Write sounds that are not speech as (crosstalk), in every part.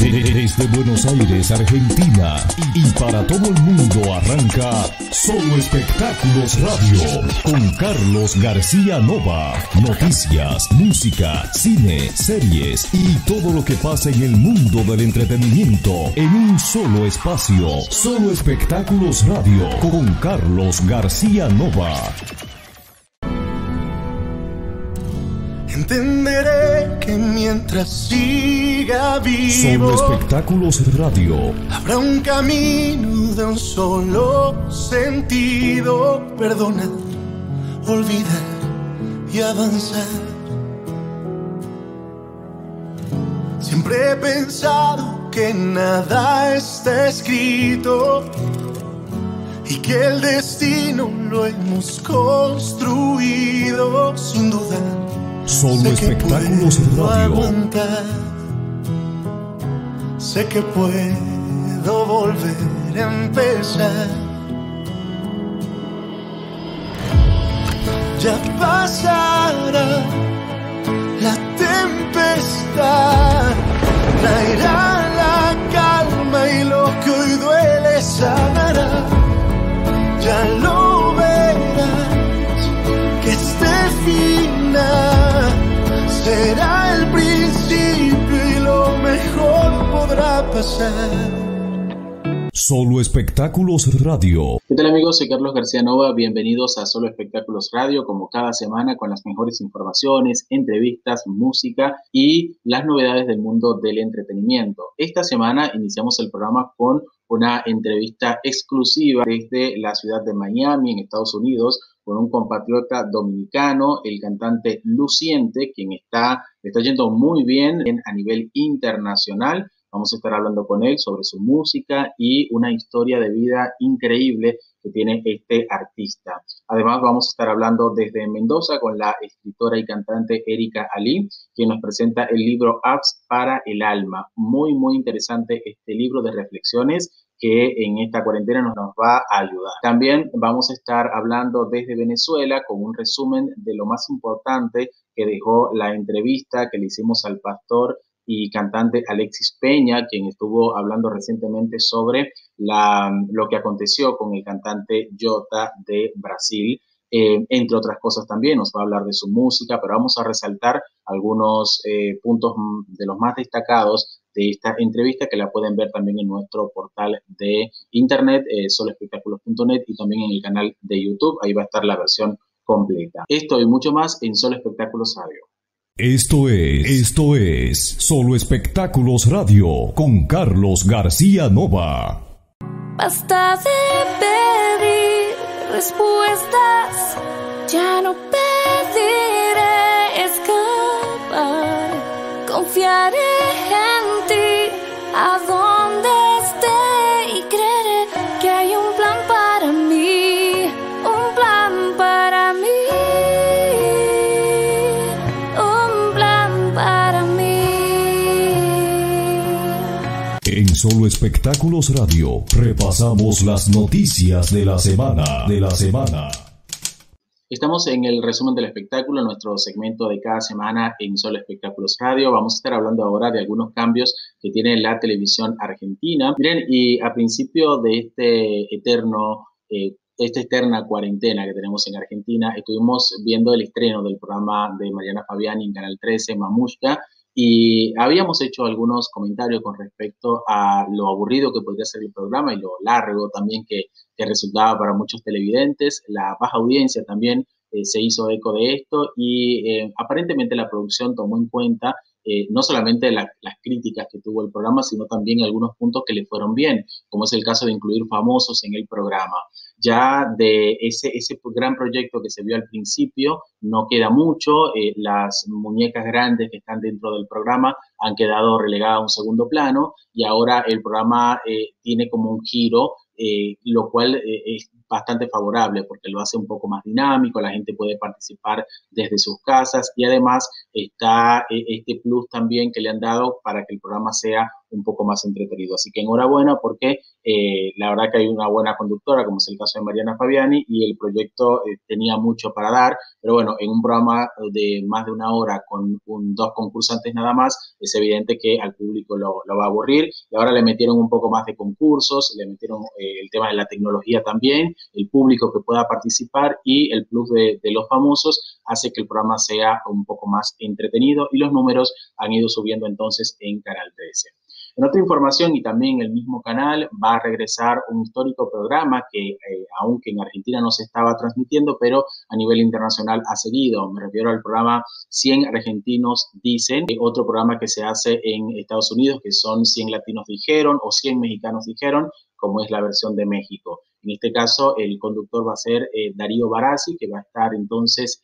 Desde Buenos Aires, Argentina y para todo el mundo arranca Solo Espectáculos Radio con Carlos García Nova. Noticias, música, cine, series y todo lo que pasa en el mundo del entretenimiento en un solo espacio. Solo Espectáculos Radio con Carlos García Nova. Entenderé que mientras siga vivo Solo Espectáculos Radio habrá un camino de un solo sentido. Perdonar, olvidar y avanzar. Siempre he pensado que nada está escrito y que el destino lo hemos construido sin dudar. Solo Sé que Espectáculos puedo Radio aguantar. Sé que puedo volver a empezar. Ya pasará la tempestad, traerá la calma y lo que hoy duele sanará. Ya lo verás que este final será el principio y lo mejor podrá pasar. Solo Espectáculos Radio ¿Qué tal amigos? Soy Carlos García Nova, bienvenidos a Solo Espectáculos Radio, como cada semana con las mejores informaciones, entrevistas, música y las novedades del mundo del entretenimiento. Esta semana iniciamos el programa con una entrevista exclusiva desde la ciudad de Miami, en Estados Unidos, con un compatriota dominicano, el cantante Luciente, quien está, está yendo muy bien en- a nivel internacional. Vamos a estar hablando con él sobre su música y una historia de vida increíble que tiene este artista. Además, vamos a estar hablando desde Mendoza con la escritora y cantante Erika Ali, quien nos presenta el libro Apps para el Alma. Muy, muy interesante este libro de reflexiones que en esta cuarentena nos, va a ayudar. También vamos a estar hablando desde Venezuela con un resumen de lo más importante que dejó la entrevista que le hicimos al pastor y cantante Alexis Peña, quien estuvo hablando recientemente sobre lo que aconteció con el cantante Jota de Brasil. Eh, entre otras cosas también nos va a hablar de su música, pero vamos a resaltar algunos eh, puntos de los más destacados de esta entrevista que la pueden ver también en nuestro portal de internet, eh, soloespectáculos.net y también en el canal de YouTube. Ahí va a estar la versión completa. Esto y mucho más en Solo Espectáculos Radio. Esto es, esto es Solo Espectáculos Radio con Carlos García Nova. Basta de pedir respuestas, ya no pediré escapar, confiaré Solo Espectáculos Radio repasamos las noticias de la semana, de la semana. Estamos en el resumen del espectáculo, nuestro segmento de cada semana en Solo Espectáculos Radio. Vamos a estar hablando ahora de algunos cambios que tiene la televisión argentina. Miren, y a principio de este eterno, eh, esta eterna cuarentena que tenemos en Argentina, estuvimos viendo el estreno del programa de Mariana Fabiani en Canal 13, Mamushka, y habíamos hecho algunos comentarios con respecto a lo aburrido que podría ser el programa y lo largo también que, que resultaba para muchos televidentes. La baja audiencia también eh, se hizo eco de esto y eh, aparentemente la producción tomó en cuenta eh, no solamente la- las críticas que tuvo el programa, sino también algunos puntos que le fueron bien, como es el caso de incluir famosos en el programa. Ya de ese, ese gran proyecto que se vio al principio, no queda mucho. eh, las muñecas grandes que están dentro del programa han quedado relegadas a un segundo plano y ahora el programa eh, tiene como un giro, eh, lo cual es bastante favorable porque lo hace un poco más dinámico, la gente puede participar desde sus casas y además está este plus también que le han dado para que el programa sea un poco más entretenido. Así que enhorabuena porque eh, la verdad que hay una buena conductora, como es el caso de Mariana Fabiani, y el proyecto eh, tenía mucho para dar, pero bueno, en un programa de más de una hora con dos concursantes nada más, es evidente que al público lo, va a aburrir y ahora le metieron un poco más de concursos, le metieron eh, el tema de la tecnología también, el público que pueda participar y el plus de, de los famosos hace que el programa sea un poco más entretenido y los números han ido subiendo entonces en Canal 13. En otra información y también en el mismo canal va a regresar un histórico programa que, eh, aunque en Argentina no se estaba transmitiendo, pero a nivel internacional ha seguido. Me refiero al programa 100 argentinos dicen, otro programa que se hace en Estados Unidos, que son 100 latinos dijeron o 100 mexicanos dijeron, como es la versión de México. En este caso, el conductor va a ser eh, Darío Barassi, que va a estar entonces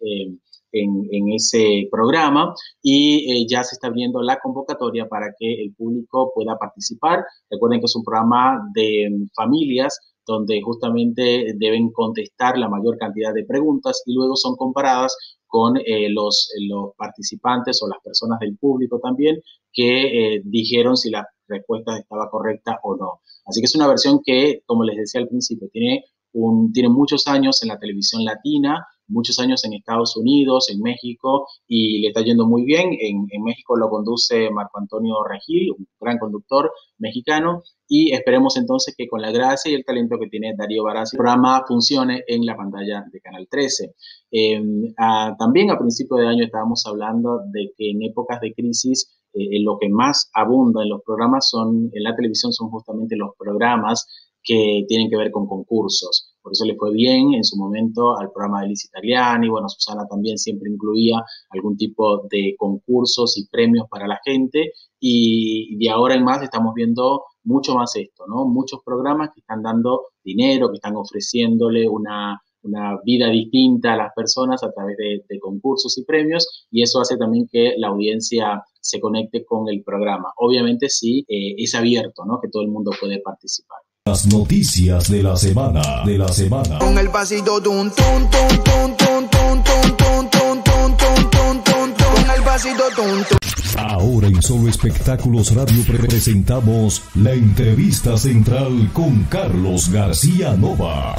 en, ese programa y eh, ya se está abriendo la convocatoria para que el público pueda participar. Recuerden que es un programa de familias donde justamente deben contestar la mayor cantidad de preguntas y luego son comparadas con eh, los, los, participantes o las personas del público también que dijeron si la respuesta estaba correcta o no. Así que es una versión que, como les decía al principio, tiene, un, tiene muchos años en la televisión latina, muchos años en Estados Unidos, en México, y le está yendo muy bien. En, México lo conduce Marco Antonio Regil, un gran conductor mexicano, y esperemos entonces que con la gracia y el talento que tiene Darío Barassi, el programa funcione en la pantalla de Canal 13. Em, también a principio de año estábamos hablando de que en épocas de crisis eh, lo que más abunda en los programas son, en la televisión son justamente los programas que tienen que ver con concursos. Por eso le fue bien en su momento al programa de Liz Italiani, bueno, Susana también siempre incluía algún tipo de concursos y premios para la gente y de ahora en más estamos viendo mucho más esto, ¿no? Muchos programas que están dando dinero, que están ofreciéndole una, una vida distinta a las personas a través de, concursos y premios y eso hace también que la audiencia se conecte con el programa. Obviamente sí, eh, es abierto, ¿no? Que todo el mundo puede participar. Las noticias de la semana, de la semana. Con el pasito tun, tun, tun, tun, tun, tun, tun, tun, tun, tun, tun, con el pasito tun, tun. Ahora en Solo Espectáculos Radio presentamos la entrevista central con Carlos García Nova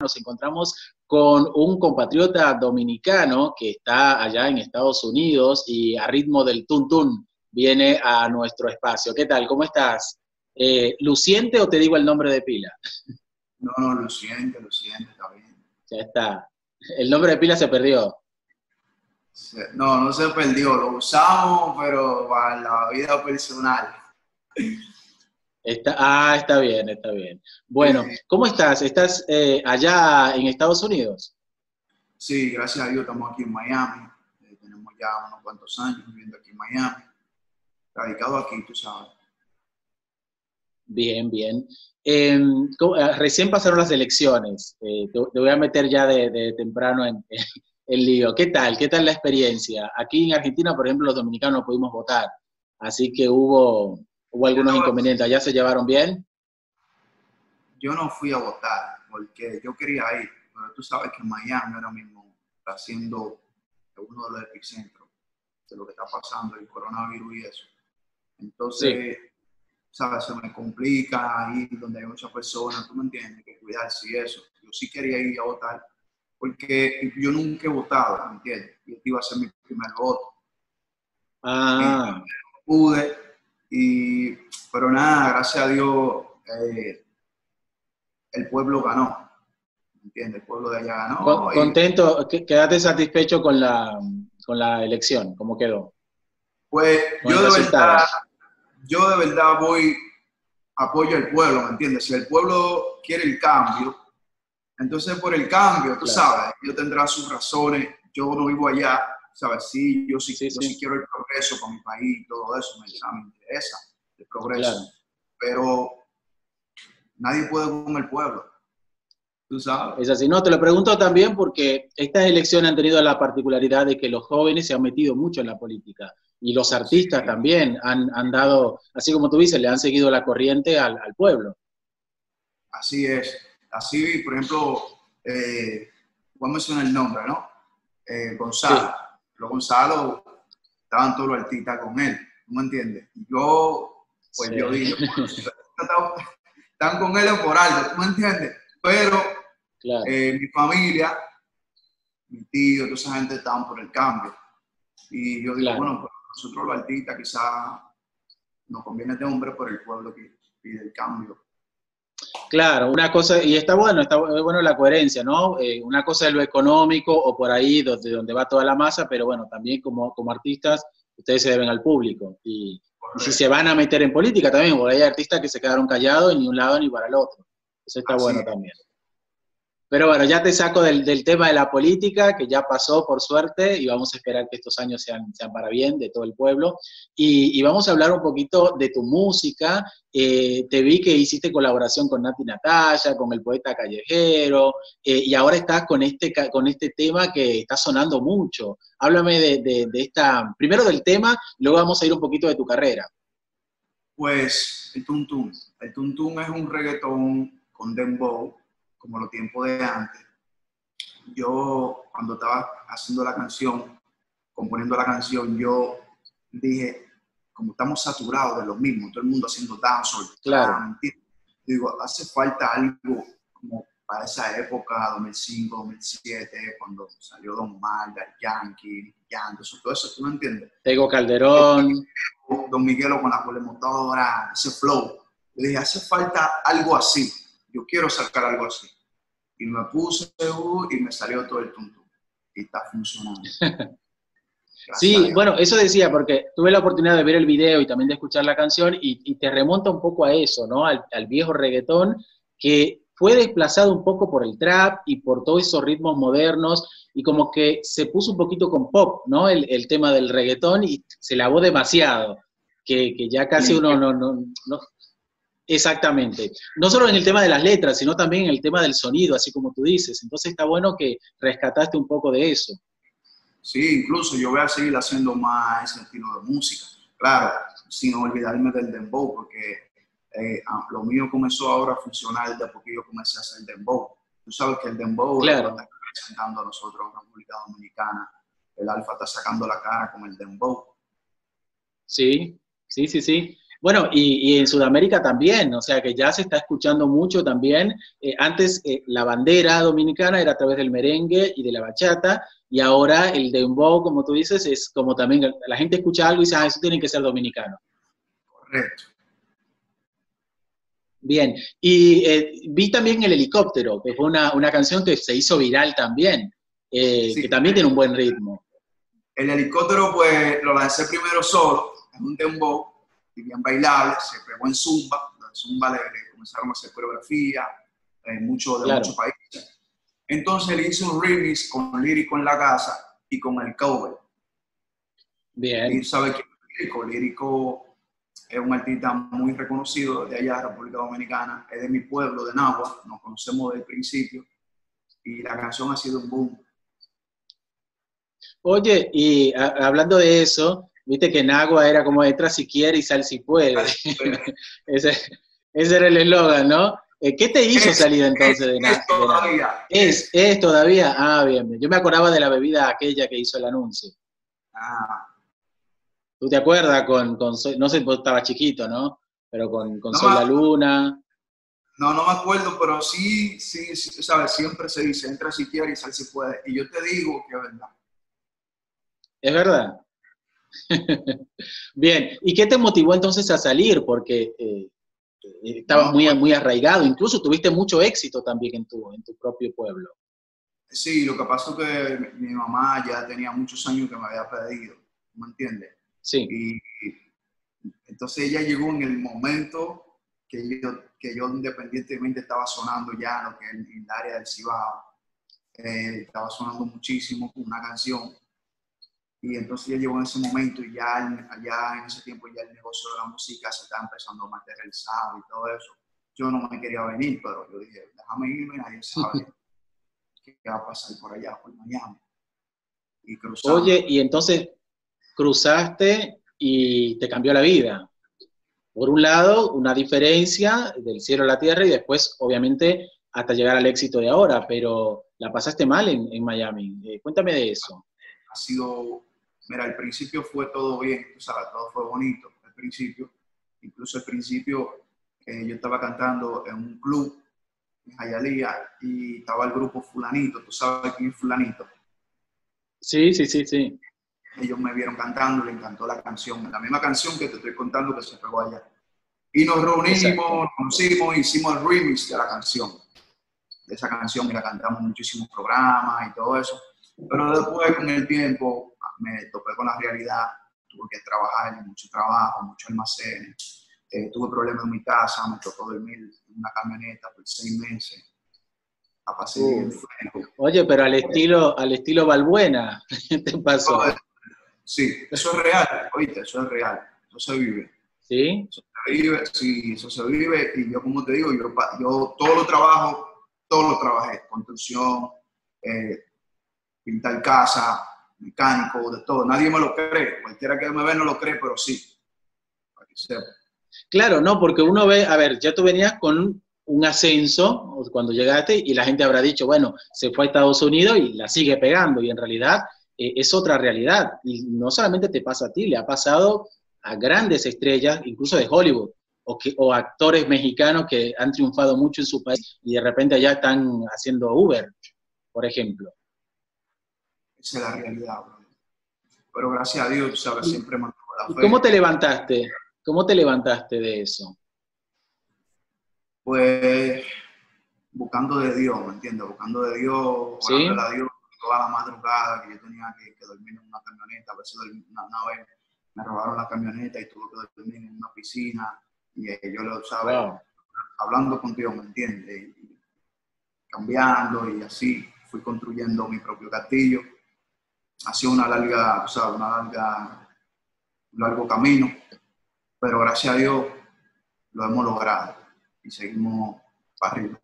nos encontramos con un compatriota dominicano que está allá en Estados Unidos y a ritmo del tuntún viene a nuestro espacio. ¿Qué tal? ¿Cómo estás? Eh, ¿Luciente o te digo el nombre de pila? No, no, Luciente, Luciente, está bien. Ya está. El nombre de pila se perdió. No, no se perdió, lo usamos, pero para la vida personal. Está, ah, está bien, está bien. Bueno, ¿cómo estás? ¿Estás eh, allá en Estados Unidos? Sí, gracias a Dios estamos aquí en Miami. Eh, tenemos ya unos cuantos años viviendo aquí en Miami. Radicado aquí, tú sabes. Bien, bien. Eh, recién pasaron las elecciones. te, voy a meter ya de, temprano en, el lío. ¿Qué tal? ¿Qué tal la experiencia? Aquí en Argentina, por ejemplo, los dominicanos no pudimos votar. Así que hubo, ¿Hubo algunos inconvenientes? ¿Ya se llevaron bien? Yo no fui a votar porque yo quería ir, pero tú sabes que Miami ahora mismo está siendo uno de los epicentros de lo que está pasando, el coronavirus y eso. Entonces, ¿sabes? Se me complica ir donde hay muchas personas, tú me entiendes, que cuidarse y eso. Yo sí quería ir a votar porque yo nunca he votado, ¿me entiendes? Y este iba a ser mi primer voto. Ah. pude, y, pero nada, gracias a Dios, eh, el pueblo ganó. ¿Entiendes? El pueblo de allá ganó. ¿Contento? ¿Quedaste satisfecho con la, con la elección? ¿Cómo quedó? Pues yo de, verdad, yo de verdad voy, apoyo al pueblo, ¿me entiendes? Si el pueblo quiere el cambio, entonces por el cambio, tú sabes, yo tendrá sus razones, yo no vivo allá, ¿sabes? Sí, yo sí, yo sí quiero el progreso con mi país, todo eso me, interesa, el progreso. Pero nadie puede con el pueblo. Tú sabes. Es así. No, te lo pregunto también porque estas elecciones han tenido la particularidad de que los jóvenes se han metido mucho en la política y los artistas también han, han, dado, así como tú dices, le han seguido la corriente al, al pueblo. Así es. Así, por ejemplo, eh, voy a mencionar el nombre, ¿no? Eh, Gonzalo. Los Gonzalo estaban todos los artistas con él, ¿tú me entiendes? yo Pues yo digo, están con él por algo, ¿tú me entiendes? Pero eh, mi familia, mi tío, toda esa gente estaban por el cambio. Y yo digo, bueno, pues nosotros los artistas quizás nos conviene de hombre por el pueblo que pide el cambio. Claro, una cosa, y está bueno, está bueno la coherencia, ¿no? Eh, una cosa es lo económico o por ahí donde, donde va toda la masa, pero bueno, también como, como artistas, ustedes se deben al público. Y, si se van a meter en política también, porque hay artistas que se quedaron callados ni un lado ni para el otro. Eso está bueno también. Pero bueno, ya te saco del, tema de la política, que ya pasó por suerte, y vamos a esperar que estos años sean, sean para bien de todo el pueblo. Y, vamos a hablar un poquito de tu música. Eh, te vi que hiciste colaboración con Nati Natalia, con el poeta callejero, eh, y ahora estás con este, con este tema que está sonando mucho. Háblame de, de esta, primero del tema, luego vamos a ir un poquito de tu carrera. Pues el Tuntún. El Tuntún es un reggaetón con dembow como los tiempos de antes, yo cuando estaba haciendo la canción, componiendo la canción, yo dije, como estamos saturados de lo mismo, todo el mundo haciendo dancehall, claro. digo, hace falta algo como para esa época, 2005, 2007, cuando salió Don Marga, Yankee, Yandos, todo eso, ¿tú no entiendes? Tego Calderón. Don Miguelo con la motora, ese flow. Yo dije, hace falta algo así yo quiero sacar algo así. Y me puse uh, y me salió todo el tuntum. Y está funcionando. (laughs) sí, bueno, eso decía, porque tuve la oportunidad de ver el video y también de escuchar la canción y, te remonta un poco a eso, ¿no? Al, viejo reggaetón que fue desplazado un poco por el trap y por todos esos ritmos modernos y como que se puso un poquito con pop, ¿no? El, el tema del reggaetón y se lavó demasiado, que, que ya casi uno no, no, no, Exactamente. No solo en el tema de las letras, sino también en el tema del sonido, así como tú dices. Entonces está bueno que rescataste un poco de eso. Sí, incluso yo voy a seguir haciendo más ese estilo de música. Claro, sin olvidarme del dembow, porque eh, ah, lo mío comenzó ahora a funcionar desde porque yo comencé a hacer dembow. Tú sabes que el dembow claro. está presentando a nosotros en República Dominicana. El Alfa está sacando la cara con el dembow. Sí, sí, sí, sí. Bueno, y, en Sudamérica también, o sea que ya se está escuchando mucho también. Eh, antes eh, la bandera dominicana era a través del merengue y de la bachata, y ahora el dembow, como tú dices, es como también la gente escucha algo y dice, ah, eso tiene que ser dominicano. Correcto. Bien, y eh, vi también el helicóptero, que fue una, canción que se hizo viral también, que también tiene un buen ritmo. El helicóptero, pues lo lancé primero solo, en un dembow, bien bailable, se pegó en Zumba, en Zumba le, comenzaron a hacer coreografía, en mucho, de muchos países. Entonces le hice un remix con Lírico en la casa y con el cover. Bien. Y sabe que Lírico, Lírico es un artista muy reconocido de allá, República Dominicana, es de mi pueblo, de Nagua, nos conocemos desde el principio y la canción ha sido un boom. Oye, y hablando de eso, Viste que en agua era como entra si quiere y sal si puede. (laughs) ese, era el eslogan, ¿no? Eh, ¿Qué te hizo salir entonces de Nagua? Es todavía. Es, es todavía. Ah, bien. Yo me acordaba de la bebida aquella que hizo el anuncio. Ah. ¿Tú te acuerdas con, con no sé, vos estabas chiquito, ¿no? Pero con, con Sol la Luna. No, no me acuerdo, pero sí, sí, sí, sabes, siempre se dice, entra si quiere y sal si puede. Y yo te digo que es verdad. ¿Es verdad? (laughs) Bien, ¿y qué te motivó entonces a salir? Porque eh, eh estabas muy, muy arraigado, incluso tuviste mucho éxito también en tu, en tu propio pueblo. Sí, lo que pasó es que mi mamá ya tenía muchos años que me había pedido, ¿me entiendes? Sí. Y entonces ella llegó en el momento que yo, que yo independientemente estaba sonando ya en, lo que, en el área del Cibao, eh, estaba sonando muchísimo una canción y entonces ya llegó en ese momento y ya allá en ese tiempo ya el negocio de la música se está empezando a materializar y todo eso. Yo no me quería venir, pero yo dije, déjame irme, nadie sabe (laughs) qué va a pasar por allá, por Miami. Y Oye, y entonces cruzaste y te cambió la vida. Por un lado, una diferencia del cielo a la tierra y después, obviamente, hasta llegar al éxito de ahora, pero la pasaste mal en, en Miami. Eh, cuéntame de eso. Ha sido Mira, al principio fue todo bien, tú sabes, todo fue bonito al principio, Incluso al principio eh, yo estaba cantando en un club en Jayalía y estaba el grupo Fulanito, ¿tú sabes quién es Fulanito? Sí, sí, sí, sí. Ellos me vieron cantando, le encantó la canción, la misma canción que te estoy contando que se pegó allá. Y nos reunimos, nos conocimos, hicimos el remix de la canción. De esa canción y la cantamos en muchísimos programas y todo eso. Pero después, con el tiempo, me topé con la realidad. Tuve que trabajar, mucho trabajo, mucho almacén. Eh, tuve problemas en mi casa, me tocó dormir en una camioneta por seis meses. A pasé Oye, pero al estilo, al estilo Balbuena, (laughs) ¿te pasó? Sí, eso es real, oíste, eso es real, eso se vive. ¿Sí? Eso se vive, sí, eso se vive, y yo como te digo, yo, yo todo lo trabajo, todo lo trabajé, construcción, eh, pintar casa, mecánico, de todo. Nadie me lo cree, cualquiera que me ve no lo cree, pero sí. Claro, no, porque uno ve, a ver, ya tú venías con un ascenso cuando llegaste y la gente habrá dicho, bueno, se fue a Estados Unidos y la sigue pegando y en realidad eh, es otra realidad. Y no solamente te pasa a ti, le ha pasado a grandes estrellas, incluso de Hollywood, o, que, o actores mexicanos que han triunfado mucho en su país y de repente allá están haciendo Uber, por ejemplo. Esa es la realidad, Pero gracias a Dios, ¿sabes? Siempre me la fe. ¿Cómo te levantaste? ¿Cómo te levantaste de eso? Pues buscando de Dios, ¿me entiendes? Buscando de Dios, ¿Sí? a Dios toda la madrugada que yo tenía que, que, dormir en una camioneta, a veces una, una, vez me robaron la camioneta y tuve que dormir en una piscina y eh, yo lo sabía, wow. hablando contigo, ¿me entiendes? Y, cambiando y así fui construyendo mi propio castillo. Ha sido una larga, o sea, una larga, un largo camino, pero gracias a Dios lo hemos logrado y seguimos para arriba.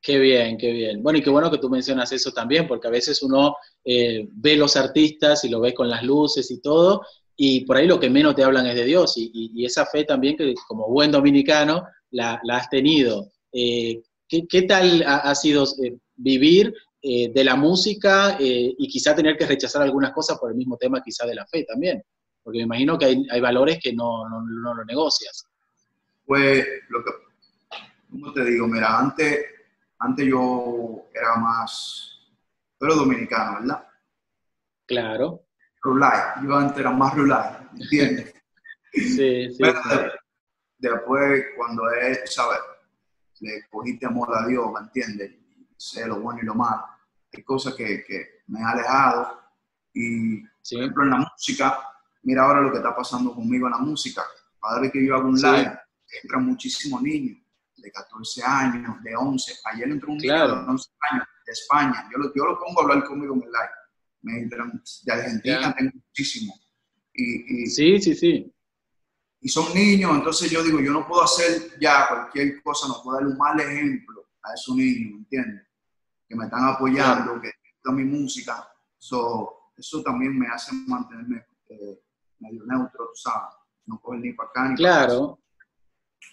Qué bien, qué bien. Bueno, y qué bueno que tú mencionas eso también, porque a veces uno eh, ve los artistas y lo ve con las luces y todo, y por ahí lo que menos te hablan es de Dios, y, y, y esa fe también que como buen dominicano la, la has tenido. Eh, ¿qué, ¿qué, tal ha, ha sido eh, vivir eh, de la música y quizá tener que rechazar algunas cosas por el mismo tema quizá de la fe también? Porque me imagino que hay, hay valores que no, no, no lo negocias. Pues, lo que, ¿cómo te digo? Mira, antes antes yo era más, pero dominicano, ¿verdad? Claro. Rulay, yo antes era más rulay, ¿entiendes? (laughs) sí, sí, pero sí. Después, cuando es, ¿sabes? Le cogiste amor a Dios, ¿me entiendes? Sé lo bueno y lo malo. Hay cosas que, que me han alejado. Y, sí. por ejemplo, en la música, mira ahora lo que está pasando conmigo en la música. Cada vez que yo hago un live, entran muchísimos niños de 14 años, de 11. Ayer entró un claro. niño de 11 años de España. Yo lo, yo lo pongo a hablar conmigo en el live. Me entran de Argentina, yeah. tengo muchísimo. Y, y, sí, sí, sí. Y son niños, entonces yo digo, yo no puedo hacer ya cualquier cosa, no puedo darle un mal ejemplo a esos niños, ¿me entiendes? Que me están apoyando, que escuchan mi música. So, eso también me hace mantenerme eh, medio neutro, ¿sabes? No coger ni para acá ni claro.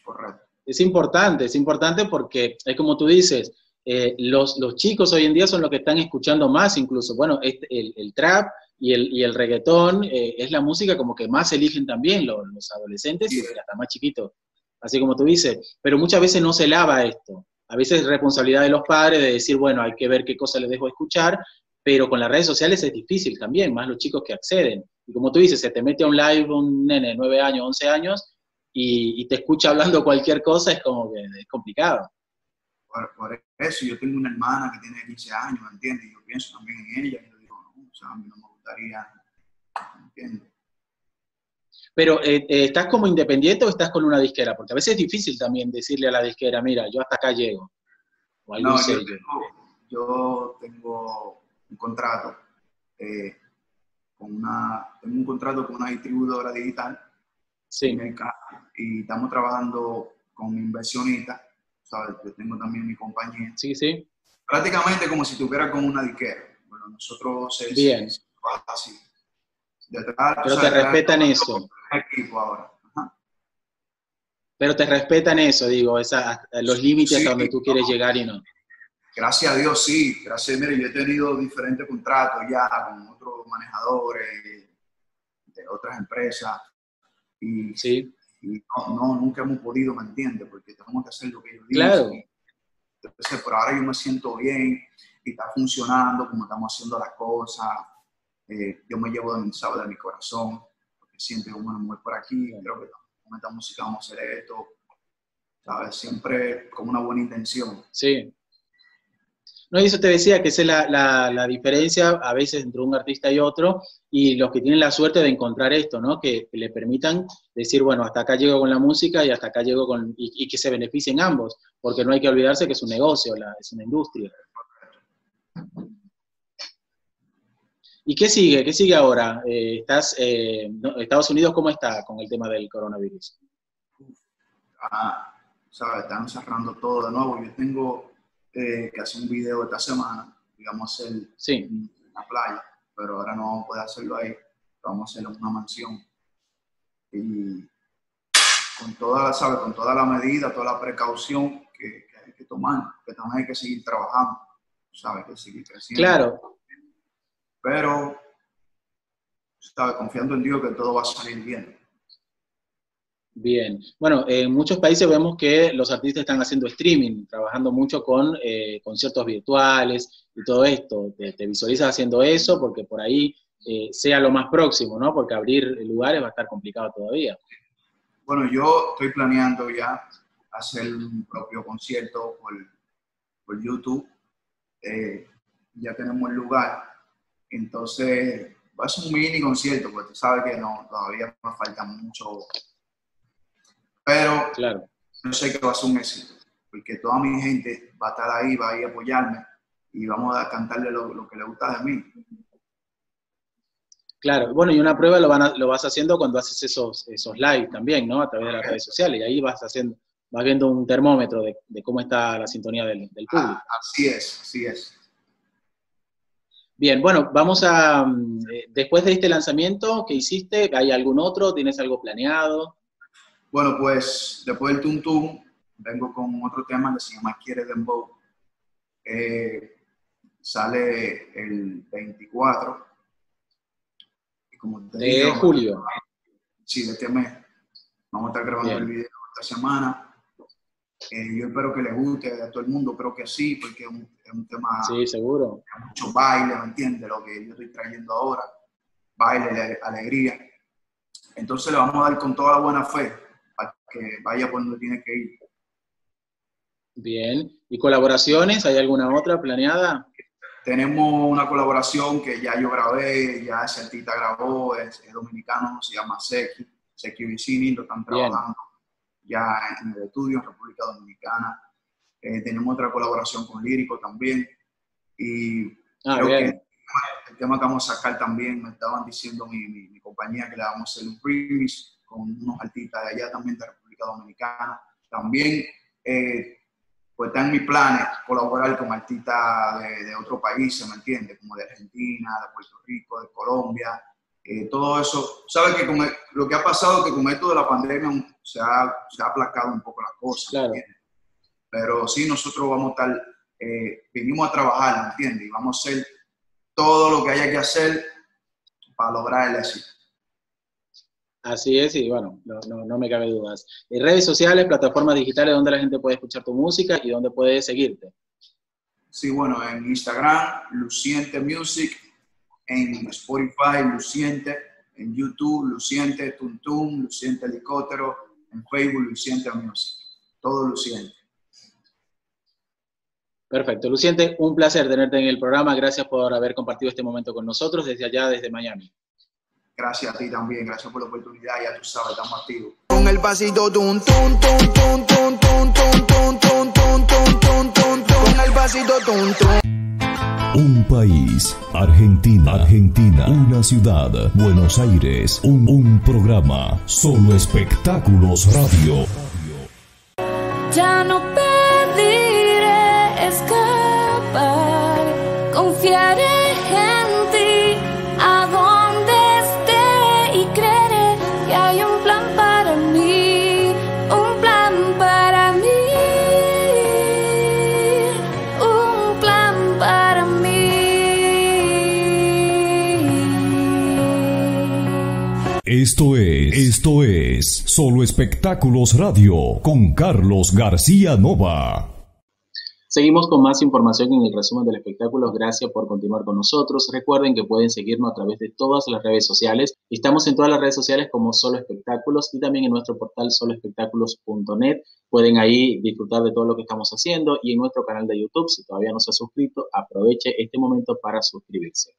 para Correcto es importante, es importante porque es como tú dices, eh, los, los, chicos hoy en día son los que están escuchando más incluso. Bueno, este, el, el, trap y el, y el reggaetón eh, es la música como que más eligen también los, los adolescentes y hasta más chiquitos, así como tú dices. Pero muchas veces no se lava esto. A veces es responsabilidad de los padres de decir, bueno, hay que ver qué cosa les dejo escuchar, pero con las redes sociales es difícil también, más los chicos que acceden. Y como tú dices, se te mete a un live un nene de 9 años, 11 años, y, te escucha hablando cualquier cosa, es como que es complicado. Por, eso, yo tengo una hermana que tiene 15 años, ¿me entiendes? Yo pienso también en ella, y yo digo, no, o sea, a mí no me gustaría, ¿me entiendes? Pero, eh, eh, ¿estás como independiente o estás con una disquera? Porque a veces es difícil también decirle a la disquera, mira, yo hasta acá llego. O no, yo tengo, yo tengo, un contrato eh, con una, tengo un contrato con una distribuidora digital sí. y estamos trabajando con inversionistas, ¿sabes? Yo tengo también mi compañía. Sí, sí. Prácticamente como si estuviera con una disquera. Bueno, nosotros es, Bien. Es así. Detrás, Pero te respetan eso. Equipo ahora. Ajá. Pero te respetan eso, digo, esa, los límites sí, hasta donde tú quieres no. llegar y no. Gracias a Dios, sí. Gracias, mire, yo he tenido diferentes contratos ya con otros manejadores de otras empresas y, sí. y no, nunca hemos podido, ¿me entiendes? Porque tenemos que hacer lo que ellos claro. dicen. Entonces, por ahora yo me siento bien y está funcionando como estamos haciendo las cosas. Eh, yo me llevo de mi, ¿sabes? de mi corazón, siempre, bueno, voy por aquí, creo que con esta música vamos a hacer esto, ¿sabes? Siempre con una buena intención. Sí. No, y eso te decía que esa es la, la, diferencia a veces entre un artista y otro, y los que tienen la suerte de encontrar esto, ¿no? Que, le permitan decir, bueno, hasta acá llego con la música y hasta acá llego con. y, que se beneficien ambos, porque no hay que olvidarse que es un negocio, es una industria. ¿Y qué sigue? ¿Qué sigue ahora? Eh, ¿Estás, eh, Estados Unidos cómo está con el tema del coronavirus? Ah, ¿sabes? Están cerrando todo de nuevo. Yo tengo eh, que hacer un video esta semana, digamos, el, sí. en la playa, pero ahora no poder hacerlo ahí. Vamos a hacerlo en una mansión. Y con toda, ¿sabes? Con toda la medida, toda la precaución que, que hay que tomar, que también hay que seguir trabajando, ¿sabes? Que seguir creciendo. Claro pero estaba confiando en Dios que todo va a salir bien. Bien. Bueno, en muchos países vemos que los artistas están haciendo streaming, trabajando mucho con eh, conciertos virtuales y todo esto. Te, visualizas haciendo eso porque por ahí eh, sea lo más próximo, ¿no? Porque abrir lugares va a estar complicado todavía. Bueno, yo estoy planeando ya hacer un propio concierto por, por YouTube. Eh, ya tenemos el lugar entonces, va a ser un mini concierto, porque tú sabes que no, todavía me falta mucho. Pero claro. yo sé que va a ser un éxito, porque toda mi gente va a estar ahí, va a ir a apoyarme y vamos a cantarle lo, que le gusta de mí. Claro, bueno, y una prueba lo, van lo vas haciendo cuando haces esos, esos live también, ¿no? A través de las redes sociales, y ahí vas haciendo, vas viendo un termómetro de, cómo está la sintonía del, del público. Ah, así es, así es. Bien, bueno, vamos a, mm, eh, después de este lanzamiento que hiciste, ¿hay algún otro? ¿Tienes algo planeado? Bueno, pues después del Tum Tum, vengo con otro tema que se llama Quiere Dembow. Eh, sale el 24. de julio. Sí, de este mes. Vamos a estar grabando el video esta semana. Eh, yo espero que le guste a todo el mundo, creo que sí, porque es un, es un tema... Sí, seguro. Mucho baile, ¿me entiendes? Lo que yo estoy trayendo ahora. Baile, alegría. Entonces le vamos a dar con toda la buena fe para que vaya por donde tiene que ir. Bien. ¿Y colaboraciones? ¿Hay alguna otra planeada? Tenemos una colaboración que ya yo grabé, ya ese artista grabó, es, dominicano, se llama Seki, Seki Vicini, lo están trabajando ya en el estudio en República Dominicana. Eh, tenemos otra colaboración con Lírico también. Y ah, creo que el tema que vamos a sacar también, me estaban diciendo mi, mi, compañía que le vamos a hacer un remix con unos artistas de allá también de República Dominicana. También eh, pues está en mis planes colaborar con artistas de, de otros países, ¿me entiendes? Como de Argentina, de Puerto Rico, de Colombia, eh, todo eso. Sabes que con lo que ha pasado que con esto de la pandemia se ha, se ha aplacado un poco la cosa. Claro. Pero sí, nosotros vamos a estar, eh, venimos a trabajar, ¿me entiendes? Y vamos a hacer todo lo que haya que hacer para lograr el éxito. Así es, y bueno, no, no, no me cabe dudas. En redes sociales, plataformas digitales donde la gente puede escuchar tu música y donde puede seguirte. Sí, bueno, en Instagram, Luciente Music, en Spotify, Luciente, en YouTube, Luciente Tuntum, Luciente Helicóptero, en Facebook, Luciente Music. Todo Luciente. Perfecto. Luciente, un placer tenerte en el programa. Gracias por haber compartido este momento con nosotros desde allá, desde Miami. Gracias a ti también, gracias por la oportunidad. Ya tú sabes, estamos activos. Con el pasito tum tum tum tum tum tum tum tum tum tum tum tum con el pasito tum tum. Un país, Argentina, Argentina, una ciudad, Buenos Aires, un, programa, solo espectáculos radio. Ya no pediré escapar, confiaré. Solo Espectáculos Radio con Carlos García Nova. Seguimos con más información en el resumen del espectáculo. Gracias por continuar con nosotros. Recuerden que pueden seguirnos a través de todas las redes sociales. Estamos en todas las redes sociales como Solo Espectáculos y también en nuestro portal soloespectáculos.net. Pueden ahí disfrutar de todo lo que estamos haciendo y en nuestro canal de YouTube, si todavía no se ha suscrito, aproveche este momento para suscribirse.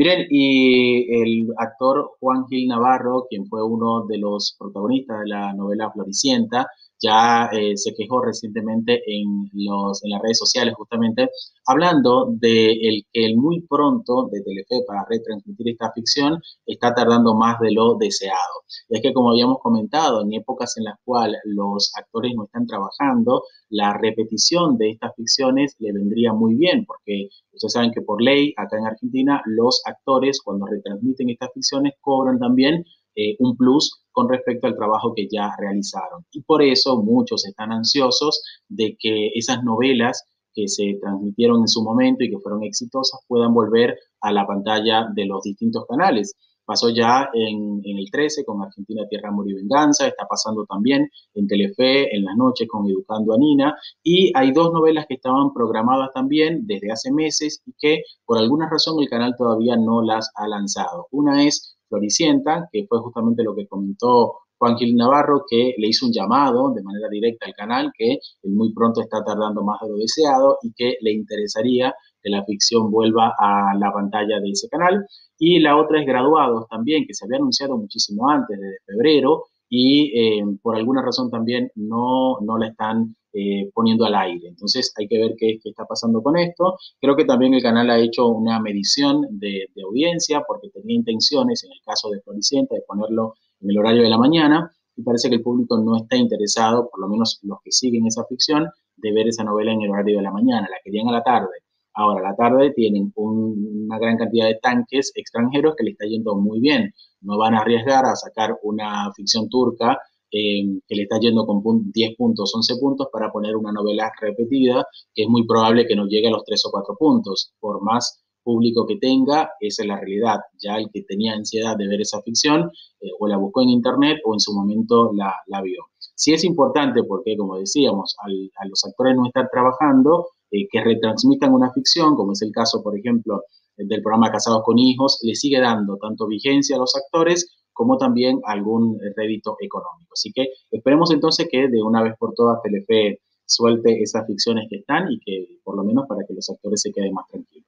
Miren, y el actor Juan Gil Navarro, quien fue uno de los protagonistas de la novela Floricienta, ya eh, se quejó recientemente en, los, en las redes sociales justamente hablando de el, que el muy pronto de Telefe para retransmitir esta ficción está tardando más de lo deseado. Es que como habíamos comentado, en épocas en las cuales los actores no están trabajando, la repetición de estas ficciones le vendría muy bien, porque ustedes saben que por ley, acá en Argentina, los actores cuando retransmiten estas ficciones cobran también eh, un plus con respecto al trabajo que ya realizaron. Y por eso muchos están ansiosos de que esas novelas que se transmitieron en su momento y que fueron exitosas puedan volver a la pantalla de los distintos canales. Pasó ya en, el 13 con Argentina Tierra, Amor y Venganza, está pasando también en Telefe en las noches con Educando a Nina y hay dos novelas que estaban programadas también desde hace meses y que por alguna razón el canal todavía no las ha lanzado. Una es Floricienta, que fue justamente lo que comentó Juan Gil Navarro, que le hizo un llamado de manera directa al canal, que muy pronto está tardando más de lo deseado y que le interesaría que la ficción vuelva a la pantalla de ese canal. Y la otra es Graduados también, que se había anunciado muchísimo antes, desde febrero, y eh, por alguna razón también no, no la están eh, poniendo al aire. Entonces hay que ver qué, está pasando con esto. Creo que también el canal ha hecho una medición de, audiencia porque tenía intenciones, en el caso de Floricienta, de ponerlo en el horario de la mañana y parece que el público no está interesado, por lo menos los que siguen esa ficción, de ver esa novela en el horario de la mañana. La querían a la tarde. Ahora, a la tarde tienen una gran cantidad de tanques extranjeros que le está yendo muy bien. No van a arriesgar a sacar una ficción turca eh, que le está yendo con 10 puntos, 11 puntos para poner una novela repetida, que es muy probable que no llegue a los 3 o 4 puntos. Por más público que tenga, esa es la realidad. Ya el que tenía ansiedad de ver esa ficción, eh, o la buscó en internet o en su momento la, la vio. Sí es importante porque, como decíamos, a los actores no estar trabajando, eh, que retransmitan una ficción, como es el caso, por ejemplo, del programa Casados con Hijos, le sigue dando tanto vigencia a los actores como también algún rédito económico. Así que esperemos entonces que de una vez por todas Telefe suelte esas ficciones que están y que por lo menos para que los actores se queden más tranquilos.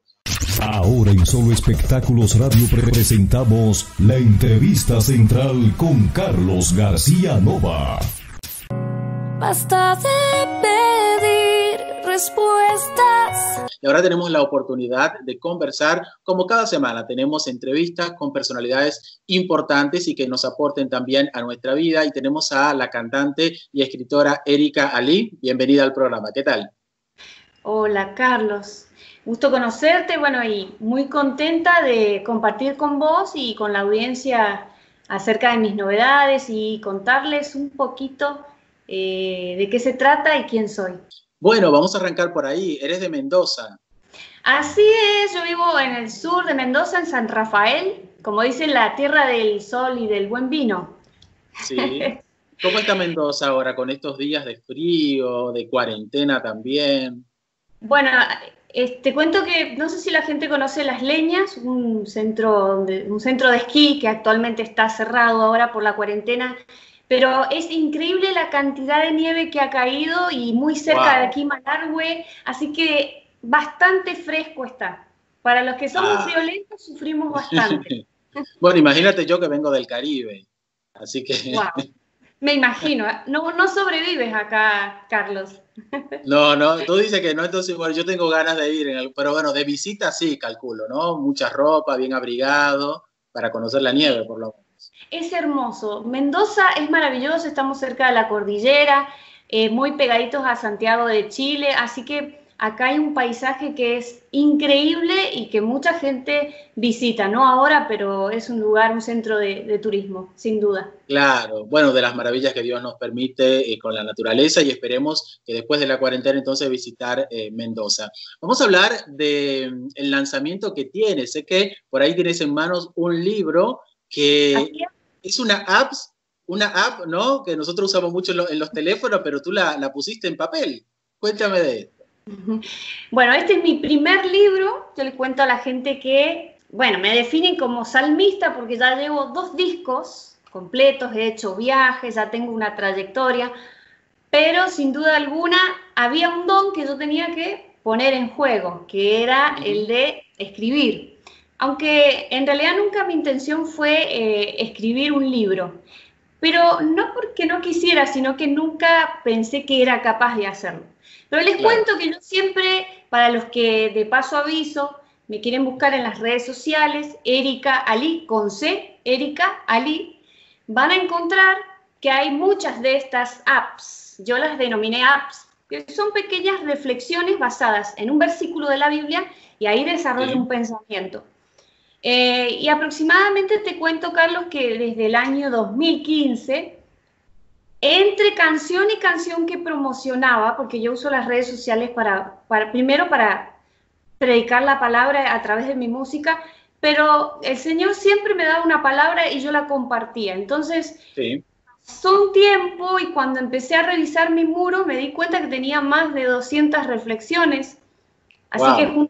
Ahora en Solo Espectáculos Radio presentamos la entrevista central con Carlos García Nova. Basta de respuestas. Y ahora tenemos la oportunidad de conversar, como cada semana tenemos entrevistas con personalidades importantes y que nos aporten también a nuestra vida. Y tenemos a la cantante y escritora Erika Ali. Bienvenida al programa. ¿Qué tal? Hola, Carlos. Gusto conocerte, bueno, y muy contenta de compartir con vos y con la audiencia acerca de mis novedades y contarles un poquito eh, de qué se trata y quién soy. Bueno, vamos a arrancar por ahí. Eres de Mendoza. Así es, yo vivo en el sur de Mendoza, en San Rafael, como dicen, la tierra del sol y del buen vino. Sí. ¿Cómo está Mendoza ahora con estos días de frío, de cuarentena también? Bueno, te cuento que no sé si la gente conoce Las Leñas, un centro, un centro de esquí que actualmente está cerrado ahora por la cuarentena pero es increíble la cantidad de nieve que ha caído y muy cerca de aquí Malargüe, así que bastante fresco está. Para los que somos ah. violentos sufrimos bastante. (laughs) bueno, imagínate yo que vengo del Caribe, así que... (laughs) Me imagino, no, no sobrevives acá, Carlos. (laughs) No, no, tú dices que no, entonces bueno, yo tengo ganas de ir, pero bueno, de visita sí, calculo, ¿no? Mucha ropa, bien abrigado, para conocer la nieve por lo menos. Es hermoso. Mendoza es maravilloso, estamos cerca de la cordillera, eh, muy pegaditos a Santiago de Chile, así que acá hay un paisaje que es increíble y que mucha gente visita, no ahora, pero es un lugar, un centro de, turismo, sin duda. Claro, bueno, de las maravillas que Dios nos permite eh, con la naturaleza y esperemos que después de la cuarentena entonces visitar eh, Mendoza. Vamos a hablar del mm, lanzamiento que tienes. Sé que por ahí tienes en manos un libro que es una app una app, ¿no? Que nosotros usamos mucho en, los teléfonos, pero tú la, la, pusiste en papel. Cuéntame de esto. Bueno, este es mi primer libro. Yo le cuento a la gente que, bueno, me definen como salmista porque ya llevo dos discos completos, he hecho viajes, ya tengo una trayectoria, pero sin duda alguna había un don que yo tenía que poner en juego, que era el de escribir. Aunque en realidad nunca mi intención fue eh, escribir un libro, pero no porque no quisiera, sino que nunca pensé que era capaz de hacerlo. Pero les cuento que yo siempre, para los que de paso aviso, me quieren buscar en las redes sociales, Erika Ali, con C, Erika Ali, van a encontrar que hay muchas de estas apps, yo las denominé apps, que son pequeñas reflexiones basadas en un versículo de la Biblia y ahí desarrollo un pensamiento. Eh, y aproximadamente te cuento, Carlos, que desde el año 2015, entre canción y canción que promocionaba, porque yo uso las redes sociales para, para primero para predicar la palabra a través de mi música, pero el Señor siempre me daba una palabra y yo la compartía. Entonces, sí. son tiempo y cuando empecé a revisar mi muro me di cuenta que tenía más de 200 reflexiones. Así que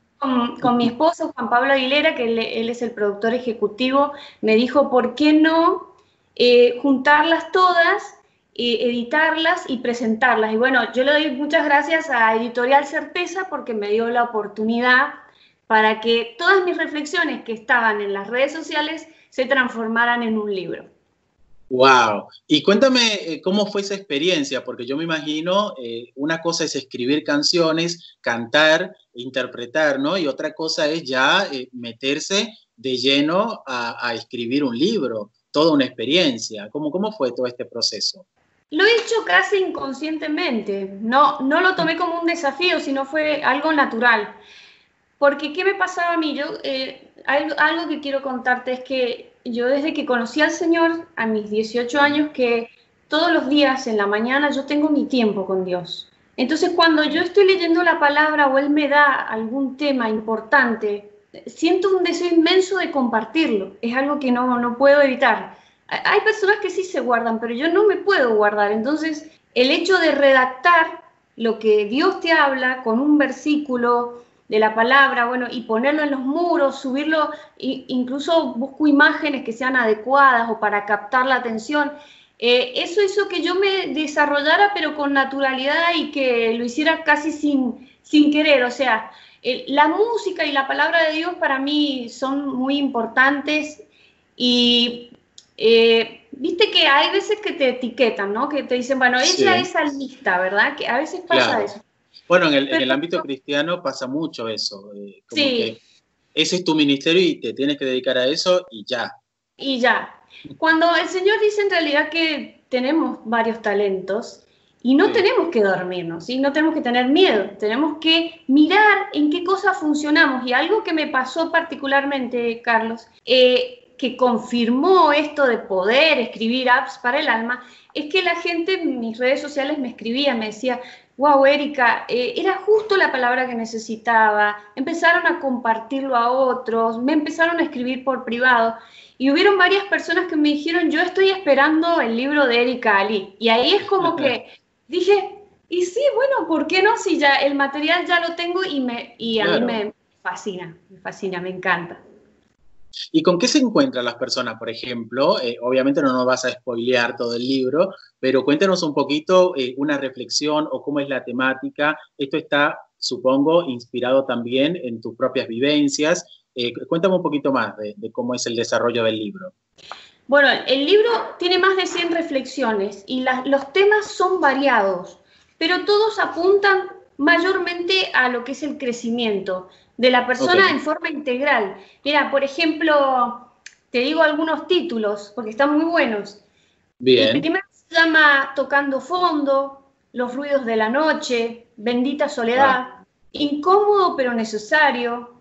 con, mi esposo, Juan Pablo Aguilera, que él, es el productor ejecutivo, me dijo, ¿por qué no eh, juntarlas todas, eh, editarlas y presentarlas? Y bueno, yo le doy muchas gracias a Editorial Certeza porque me dio la oportunidad para que todas mis reflexiones que estaban en las redes sociales se transformaran en un libro. Wow. Y cuéntame eh, cómo fue esa experiencia, porque yo me imagino eh, una cosa es escribir canciones, cantar, interpretar, ¿no? Y otra cosa es ya eh, meterse de lleno a, escribir un libro, toda una experiencia. ¿Cómo, ¿Cómo fue todo este proceso? Lo he hecho casi inconscientemente. No, no lo tomé como un desafío, sino fue algo natural. Porque, ¿qué me pasaba a mí? Yo, eh, algo, que quiero contarte es que yo desde que conocí al Señor a mis 18 años, que todos los días en la mañana yo tengo mi tiempo con Dios. Entonces, cuando yo estoy leyendo la palabra o Él me da algún tema importante, siento un deseo inmenso de compartirlo. Es algo que no, no puedo evitar. Hay personas que sí se guardan, pero yo no me puedo guardar. Entonces, el hecho de redactar lo que Dios te habla con un versículo, de la palabra, bueno, y ponerlo en los muros, subirlo, incluso busco imágenes que sean adecuadas o para captar la atención. Eh, eso hizo que yo me desarrollara, pero con naturalidad y que lo hiciera casi sin, sin querer. O sea, la música y la palabra de Dios para mí son muy importantes y eh, viste que hay veces que te etiquetan, ¿no? Que te dicen, bueno, ella es salmista, ¿verdad? Que a veces pasa eso. Bueno, en el, ámbito cristiano pasa mucho eso. Eh, como que ese es tu ministerio y te tienes que dedicar a eso y ya. Y ya. Cuando el Señor dice en realidad que tenemos varios talentos y no tenemos que dormirnos, y no tenemos que tener miedo, tenemos que mirar en qué cosas funcionamos. Y algo que me pasó particularmente, Carlos, eh, que confirmó esto de poder escribir apps para el alma, es que la gente en mis redes sociales me escribía, me decía, wow, Erika, eh, era justo la palabra que necesitaba, empezaron a compartirlo a otros, me empezaron a escribir por privado y hubieron varias personas que me dijeron, yo estoy esperando el libro de Erika Ali. Y ahí es como que (laughs) dije, y sí, bueno, ¿por qué no? Si ya el material ya lo tengo y, me, y a mí me fascina, me fascina, me encanta. ¿Y con qué se encuentran las personas, por ejemplo? Eh, obviamente no nos vas a spoilear todo el libro, pero cuéntanos un poquito eh, una reflexión o cómo es la temática. Esto está, supongo, inspirado también en tus propias vivencias. Eh, cuéntame un poquito más de, cómo es el desarrollo del libro. Bueno, el libro tiene más de 100 reflexiones y los temas son variados, pero todos apuntan mayormente a lo que es el crecimiento de la persona en forma integral. Mira, por ejemplo, te digo algunos títulos, porque están muy buenos. Bien. El primero se llama Tocando Fondo, Los ruidos de la noche, Bendita Soledad, Incómodo pero necesario,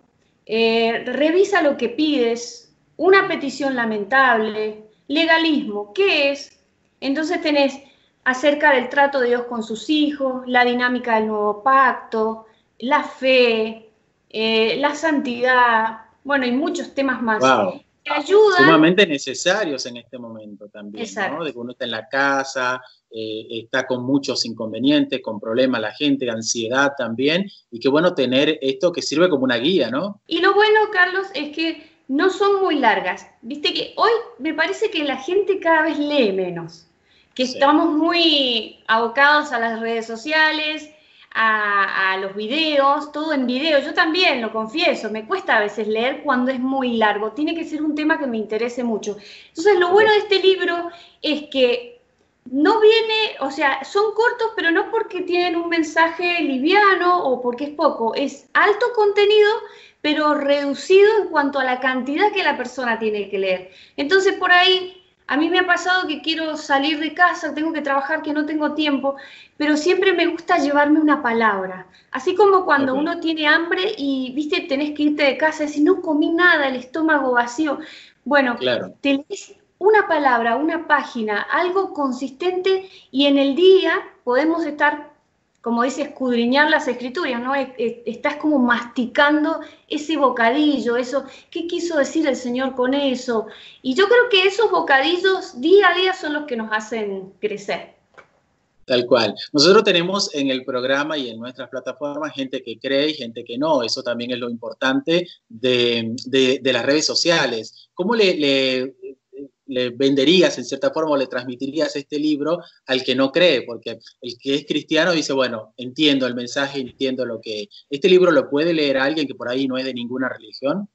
eh, Revisa lo que pides, Una petición lamentable, Legalismo, ¿qué es? Entonces tenés acerca del trato de Dios con sus hijos, la dinámica del nuevo pacto, la fe, eh, la santidad, bueno, y muchos temas más. ayudan. Sumamente necesarios en este momento también, ¿no? De que uno está en la casa, eh, está con muchos inconvenientes, con problemas la gente, ansiedad también, y qué bueno tener esto que sirve como una guía, ¿no? Y lo bueno, Carlos, es que no son muy largas. Viste que hoy me parece que la gente cada vez lee menos, que estamos muy abocados a las redes sociales, a, los videos, todo en video. Yo también lo confieso, me cuesta a veces leer cuando es muy largo. Tiene que ser un tema que me interese mucho. Entonces, lo bueno de este libro es que no viene, o sea, son cortos, pero no porque tienen un mensaje liviano o porque es poco. Es alto contenido, pero reducido en cuanto a la cantidad que la persona tiene que leer. Entonces, por ahí a mí me ha pasado que quiero salir de casa, tengo que trabajar, que no tengo tiempo, pero siempre me gusta llevarme una palabra. Así como cuando uno tiene hambre y, viste, tenés que irte de casa y decir, no comí nada, el estómago vacío. Bueno, claro. te lees una palabra, una página, algo consistente y en el día podemos estar como dice, escudriñar las escrituras, ¿no? Estás como masticando ese bocadillo, eso, ¿qué quiso decir el Señor con eso? Y yo creo que esos bocadillos día a día son los que nos hacen crecer. Tal cual. Nosotros tenemos en el programa y en nuestras plataformas gente que cree y gente que no. Eso también es lo importante de, las redes sociales. ¿Cómo le, venderías en cierta forma o le transmitirías este libro al que no cree, porque el que es cristiano dice, bueno, entiendo el mensaje, entiendo lo que... ¿Este libro lo puede leer alguien que por ahí no es de ninguna religión?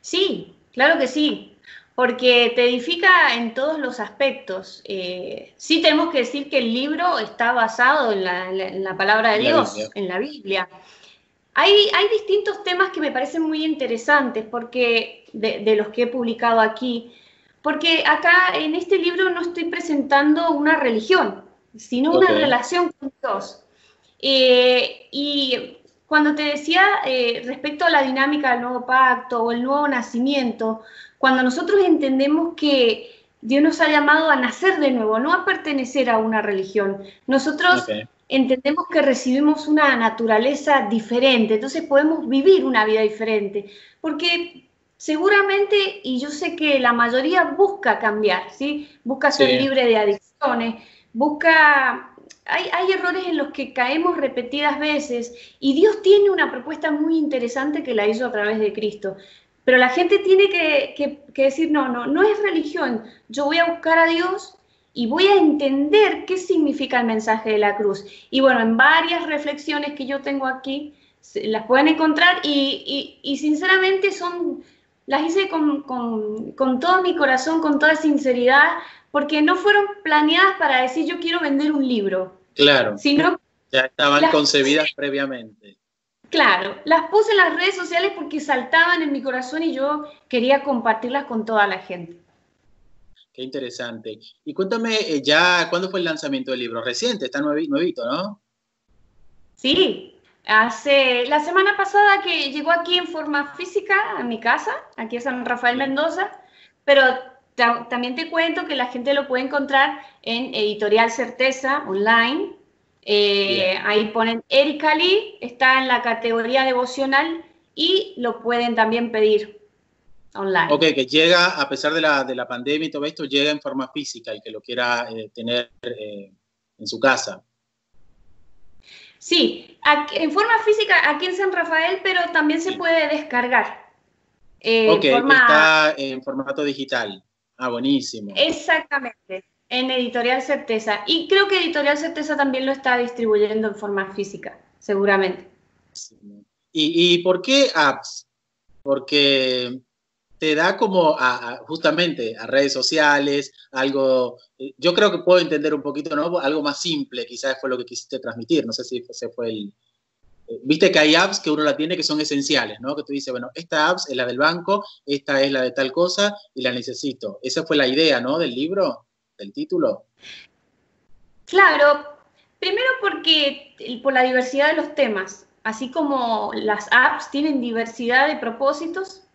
Sí, claro que sí, porque te edifica en todos los aspectos. Eh, sí tenemos que decir que el libro está basado en la, palabra de Dios, en la Biblia. Hay, hay, distintos temas que me parecen muy interesantes, porque de los que he publicado aquí, porque acá en este libro no estoy presentando una religión, sino una relación con Dios. Eh, y cuando te decía eh, respecto a la dinámica del nuevo pacto o el nuevo nacimiento, cuando nosotros entendemos que Dios nos ha llamado a nacer de nuevo, no a pertenecer a una religión, nosotros entendemos que recibimos una naturaleza diferente, entonces podemos vivir una vida diferente, porque seguramente, y yo sé que la mayoría busca cambiar, ¿sí? Busca ser libre de adicciones, busca... Hay, hay, errores en los que caemos repetidas veces y Dios tiene una propuesta muy interesante que la hizo a través de Cristo. Pero la gente tiene que, que, que decir, no, no, no es religión. Yo voy a buscar a Dios y voy a entender qué significa el mensaje de la cruz. Y bueno, en varias reflexiones que yo tengo aquí, las pueden encontrar y, y, y sinceramente son las hice con, todo mi corazón, con toda sinceridad, porque no fueron planeadas para decir yo quiero vender un libro. Claro. Sino ya estaban concebidas previamente. Claro, las puse en las redes sociales porque saltaban en mi corazón y yo quería compartirlas con toda la gente. Qué interesante. Y cuéntame, eh, ya, ¿cuándo fue el lanzamiento del libro? Reciente, está nuevito, ¿no? Sí, Hace la semana pasada que llegó aquí en forma física a mi casa, aquí en San Rafael Mendoza, pero también te cuento que la gente lo puede encontrar en Editorial Certeza online. Eh, ahí ponen Erika Lee, está en la categoría devocional y lo pueden también pedir online. Ok, que llega, a pesar de la, de la pandemia y todo esto, llega en forma física, el que lo quiera eh, tener eh, en su casa. Sí, en forma física aquí en San Rafael, pero también se puede descargar. Eh, ok, está en formato digital. Ah, buenísimo. Exactamente, en Editorial Certeza. Y creo que Editorial Certeza también lo está distribuyendo en forma física, seguramente. ¿Y, y por qué apps? Porque te da como justamente a redes sociales, algo, eh, yo creo que puedo entender un poquito, ¿no? Algo más simple, quizás fue lo que quisiste transmitir, no sé si ese fue el... Eh, viste que hay apps que uno la tiene que son esenciales, ¿no? Que tú dices, bueno, esta app es la del banco, esta es la de tal cosa y la necesito. Esa fue la idea, ¿no? Del libro, del título. Claro, primero porque por la diversidad de los temas, así como las apps tienen diversidad de propósitos,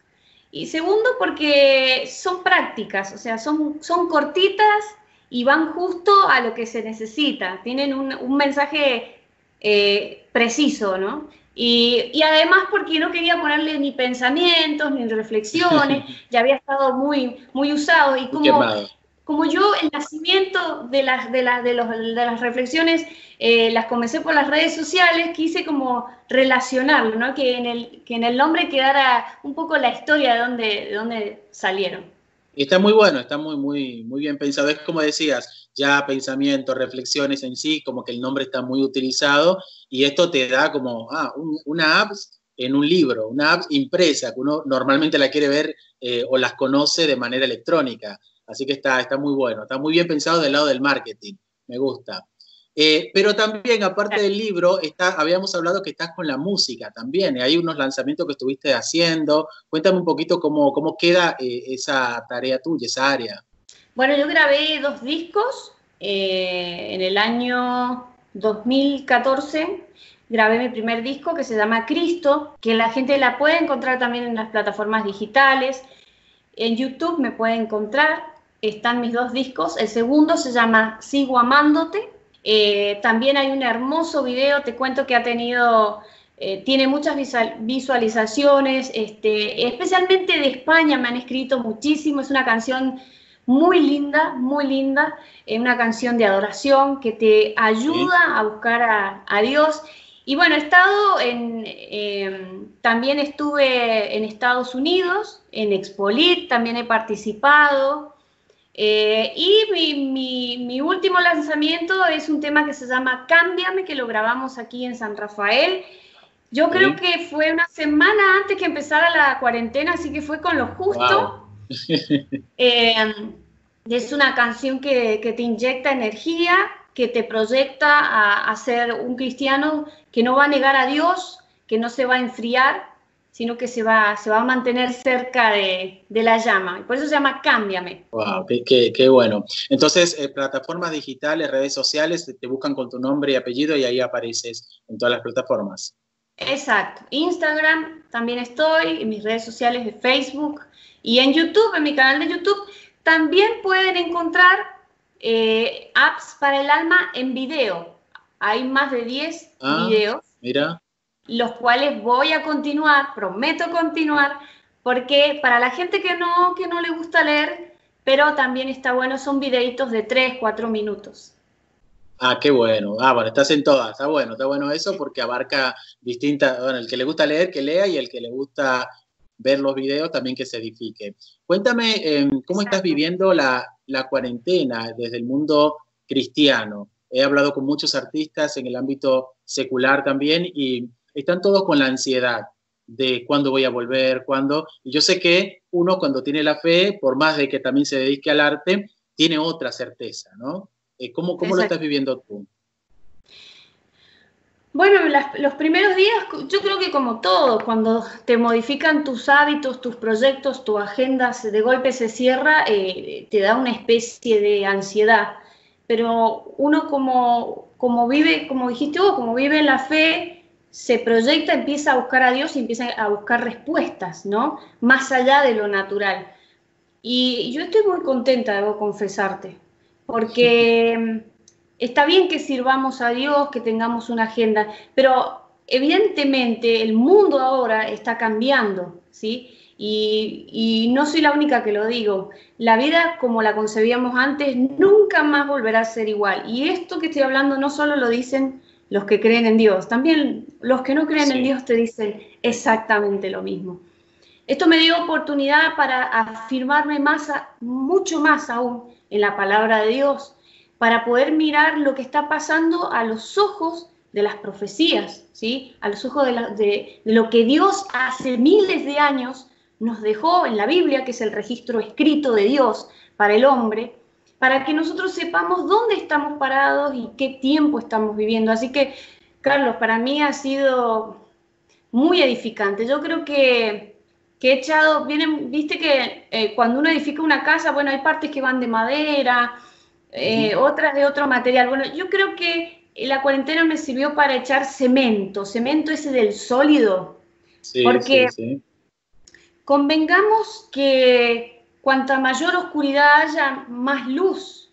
y segundo, porque son prácticas, o sea, son, son cortitas y van justo a lo que se necesita. Tienen un, mensaje eh, preciso, ¿no? Y, además porque no quería ponerle ni pensamientos ni reflexiones, (laughs) ya había estado muy, muy usado y como, como yo el nacimiento de las, de las, de las reflexiones eh, las comencé por las redes sociales, quise como relacionarlo, ¿no? que, en el, que en el nombre quedara un poco la historia de dónde, de dónde salieron. Está muy bueno, está muy, muy, muy bien pensado. Es como decías, ya pensamientos, reflexiones en sí, como que el nombre está muy utilizado y esto te da como ah, una app en un libro, una app impresa, que uno normalmente la quiere ver eh, o las conoce de manera electrónica. Así que está, está muy bueno, está muy bien pensado del lado del marketing, me gusta. Eh, pero también, aparte del libro, habíamos hablado que estás con la música también. Hay unos lanzamientos que estuviste haciendo. Cuéntame un poquito cómo, cómo queda eh, esa tarea tuya, esa área. Bueno, yo grabé dos discos eh, en el año 2014. Grabé mi primer disco que se llama Cristo, que la gente la puede encontrar también en las plataformas digitales. En YouTube me puede encontrar. Están mis dos discos. El segundo se llama Sigo Amándote eh, también hay un hermoso video, te cuento que ha tenido, eh, tiene muchas visualizaciones, este, especialmente de España me han escrito muchísimo, es una canción muy linda, muy linda, es una canción de adoración que te ayuda a buscar a, Dios. Y bueno, he estado en, em, también estuve en Estados Unidos, en Expolit, también he participado. Eh, y mi, último lanzamiento es un tema que se llama Cámbiame, que lo grabamos aquí en San Rafael. Yo creo que fue una semana antes que empezara la cuarentena, así que fue con lo justo. (laughs) (laughs) Eh, es una canción que, te inyecta energía, que te proyecta a, a ser un cristiano que no va a negar a Dios, que no se va a enfriar, sino que se va, se va a mantener cerca de, la llama. por eso se llama Cámbiame. ¡Wow! ¡Qué, bueno! Entonces, eh, plataformas digitales, redes sociales, te, buscan con tu nombre y apellido y ahí apareces en todas las plataformas. Exacto. Instagram también estoy, en mis redes sociales de Facebook y en YouTube, en mi canal de YouTube. También pueden encontrar eh, apps para el alma en video. Hay más de 10 ah, videos. Mira los cuales voy a continuar, prometo continuar, porque para la gente que no, que no le gusta leer, pero también está bueno, son videitos de 3, 4 minutos. Ah, qué bueno. Ah, bueno, estás en todas. Está bueno, está bueno eso porque abarca distintas, bueno, el que le gusta leer, que lea y el que le gusta ver los videos también que se edifique. Cuéntame, em, ¿cómo estás viviendo la, la cuarentena desde el mundo cristiano? He hablado con muchos artistas en el ámbito secular también y están todos con la ansiedad de cuándo voy a volver, cuándo. Y yo sé que uno cuando tiene la fe, por más de que también se dedique al arte, tiene otra certeza, ¿no? Eh, ¿Cómo, cómo lo estás viviendo tú? Bueno, los primeros días, yo creo que como todo, cuando te modifican tus hábitos, tus proyectos, tu agenda, de golpe se cierra, eh, te da una especie de ansiedad. Pero uno como, como vive, como dijiste vos, como vive en la fe, se proyecta, empieza a buscar a Dios y empieza a buscar respuestas, ¿no? Más allá de lo natural. Y yo estoy muy contenta, debo confesarte, porque está bien que sirvamos a Dios, que tengamos una agenda, pero evidentemente el mundo ahora está cambiando, ¿sí? Y, y, no soy la única que lo digo. La vida como la concebíamos antes nunca más volverá a ser igual. Y esto que estoy hablando no solo lo dicen los que creen en Dios. También los que no creen en Dios te dicen exactamente lo mismo. Esto me dio oportunidad para afirmarme más, mucho más aún en la palabra de Dios, para poder mirar lo que está pasando a los ojos de las profecías, ¿sí? a los ojos de, de lo que Dios hace miles de años nos dejó en la Biblia, que es el registro escrito de Dios para el hombre, para que nosotros sepamos dónde estamos parados y qué tiempo estamos viviendo. Así que, Carlos, para mí ha sido muy edificante. Yo creo que, he echado, vienen, viste que eh, cuando uno edifica una casa, bueno, hay partes que van de madera, eh, otras de otro material. Bueno, yo creo que la cuarentena me sirvió para echar cemento, cemento ese del sólido. Sí, porque convengamos que cuanta mayor oscuridad haya, más luz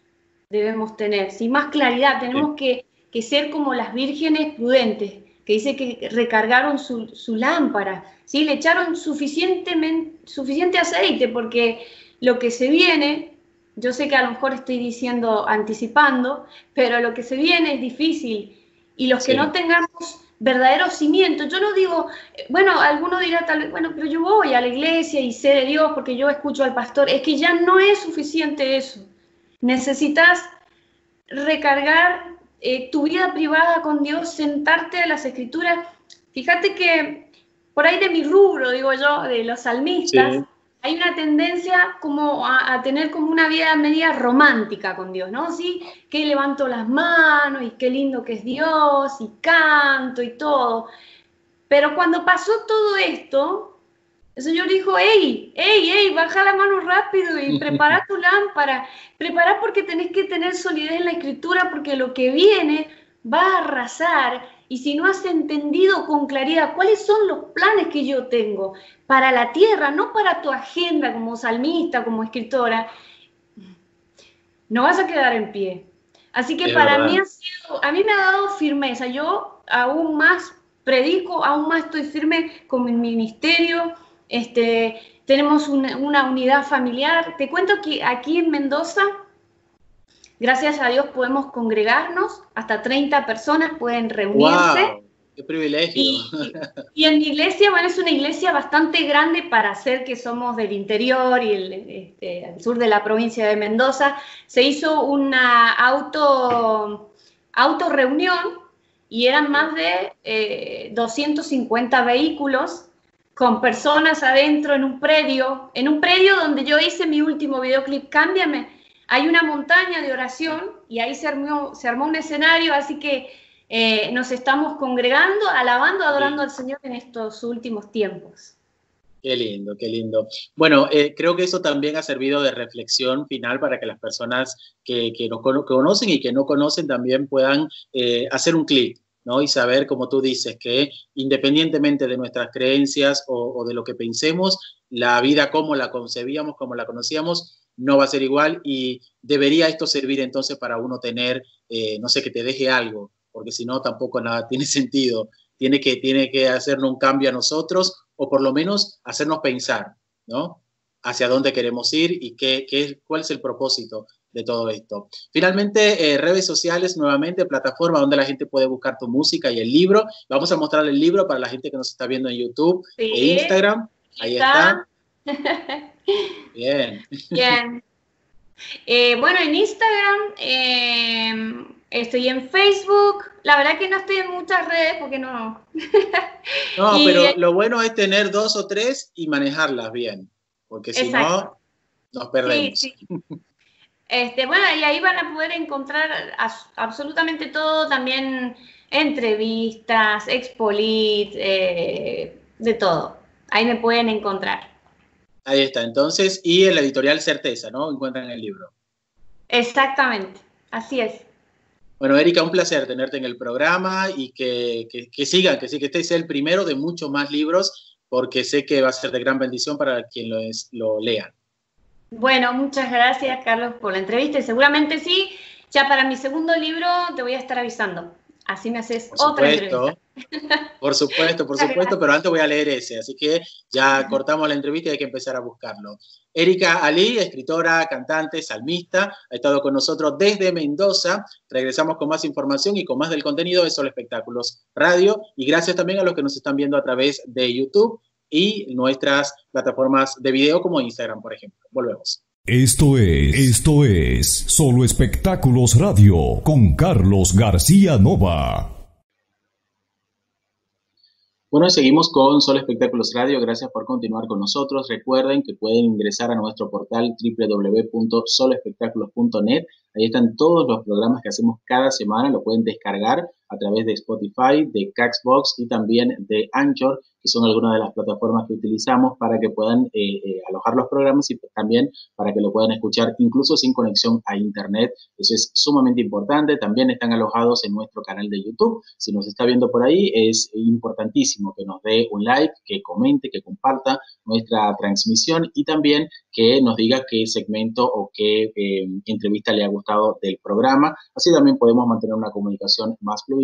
debemos tener, más claridad. Tenemos que, ser como las vírgenes prudentes, que dice que recargaron su, su lámpara, ¿sí? le echaron suficientemente, suficiente aceite porque lo que se viene, yo sé que a lo mejor estoy diciendo anticipando, pero lo que se viene es difícil y los que no tengamos verdadero cimiento. Yo no digo, bueno, alguno dirá tal vez, bueno, pero yo voy a la iglesia y sé de Dios porque yo escucho al pastor. Es que ya no es suficiente eso. Necesitas recargar eh, tu vida privada con Dios, sentarte a las escrituras. Fíjate que por ahí de mi rubro, digo yo, de los salmistas, hay una tendencia como a, tener como una vida media romántica con Dios, ¿no? Sí, que levanto las manos y qué lindo que es Dios y canto y todo. Pero cuando pasó todo esto, el Señor dijo, hey, hey, hey, baja la mano rápido y (laughs) prepara tu lámpara. Prepara porque tenés que tener solidez en la escritura porque lo que viene va a arrasar y si no has entendido con claridad cuáles son los planes que yo tengo para la tierra, no para tu agenda como salmista, como escritora, no vas a quedar en pie. Así que para mí ha sido, a mí me ha dado firmeza. Yo aún más predico, aún más estoy firme con mi ministerio. Este, tenemos una, una unidad familiar. Te cuento que aquí en Mendoza Gracias a Dios podemos congregarnos, hasta 30 personas pueden reunirse. Wow, ¡Qué privilegio! Y, en mi iglesia, bueno, es una iglesia bastante grande para ser que somos del interior y el, este, sur de la provincia de Mendoza. Se hizo una auto, auto reunión y eran más de 250 eh, vehículos con personas adentro en un predio, en un predio donde yo hice mi último videoclip, Cámbiame hay una montaña de oración y ahí se armó, se armó un escenario, así que eh, nos estamos congregando, alabando, adorando al Señor en estos últimos tiempos. Qué lindo, qué lindo. Bueno, eh, creo que eso también ha servido de reflexión final para que las personas que, nos conocen y que no conocen también puedan eh, hacer un clic, ¿no? Y saber, como tú dices, que independientemente de nuestras creencias o, o de lo que pensemos, la vida como la concebíamos, como la conocíamos, no va a ser igual y debería esto servir entonces para uno tener, eh, no sé, que te deje algo, porque si no tampoco nada (laughs) tiene sentido. Tiene que, tiene que hacernos un cambio a nosotros o por lo menos hacernos pensar, ¿no? Hacia dónde queremos ir y qué, qué cuál es el propósito de todo esto. Finalmente, eh, redes sociales, nuevamente, plataforma donde la gente puede buscar tu música y el libro. Vamos a mostrar el libro para la gente que nos está viendo en YouTube e Instagram. Ahí está. (laughs) Bien. Bien. Eh, bueno, en Instagram, eh, estoy en Facebook. La verdad que no estoy en muchas redes porque no. no, (laughs) pero lo bueno es tener dos o tres y manejarlas bien, porque si no, nos perdemos. Este, bueno, y ahí van a poder encontrar absolutamente todo, también entrevistas, expolit, eh, de todo. Ahí me pueden encontrar. Ahí está, entonces, y en la editorial Certeza, ¿no? Encuentran el libro. Exactamente, así es. Bueno, Erika, un placer tenerte en el programa y que, que, sigan, que sí, que este sea el primero de muchos más libros, porque sé que va a ser de gran bendición para quien lo, lo lean. Bueno, muchas gracias, Carlos, por la entrevista y seguramente sí, ya para mi segundo libro te voy a estar avisando. Así me haces otra entrevista. Por supuesto, por supuesto, pero antes voy a leer ese, así que ya cortamos la entrevista y hay que empezar a buscarlo. Erika Ali, escritora, cantante, salmista, ha estado con nosotros desde Mendoza. Regresamos con más información y con más del contenido de Solo Espectáculos Radio. Y gracias también a los que nos están viendo a través de YouTube y nuestras plataformas de video como Instagram, por ejemplo. Volvemos. Esto es, esto es Solo Espectáculos Radio con Carlos García Nova. Bueno, seguimos con Solo Espectáculos Radio. Gracias por continuar con nosotros. Recuerden que pueden ingresar a nuestro portal www.soloespectáculos.net. Ahí están todos los programas que hacemos cada semana. Lo pueden descargar a través de Spotify, de Caxbox y también de Anchor, que son algunas de las plataformas que utilizamos para que puedan eh, eh, alojar los programas y también para que lo puedan escuchar incluso sin conexión a Internet. Eso es sumamente importante. También están alojados en nuestro canal de YouTube. Si nos está viendo por ahí, es importantísimo que nos dé un like, que comente, que comparta nuestra transmisión y también que nos diga qué segmento o qué eh, entrevista le ha gustado del programa. Así también podemos mantener una comunicación más fluida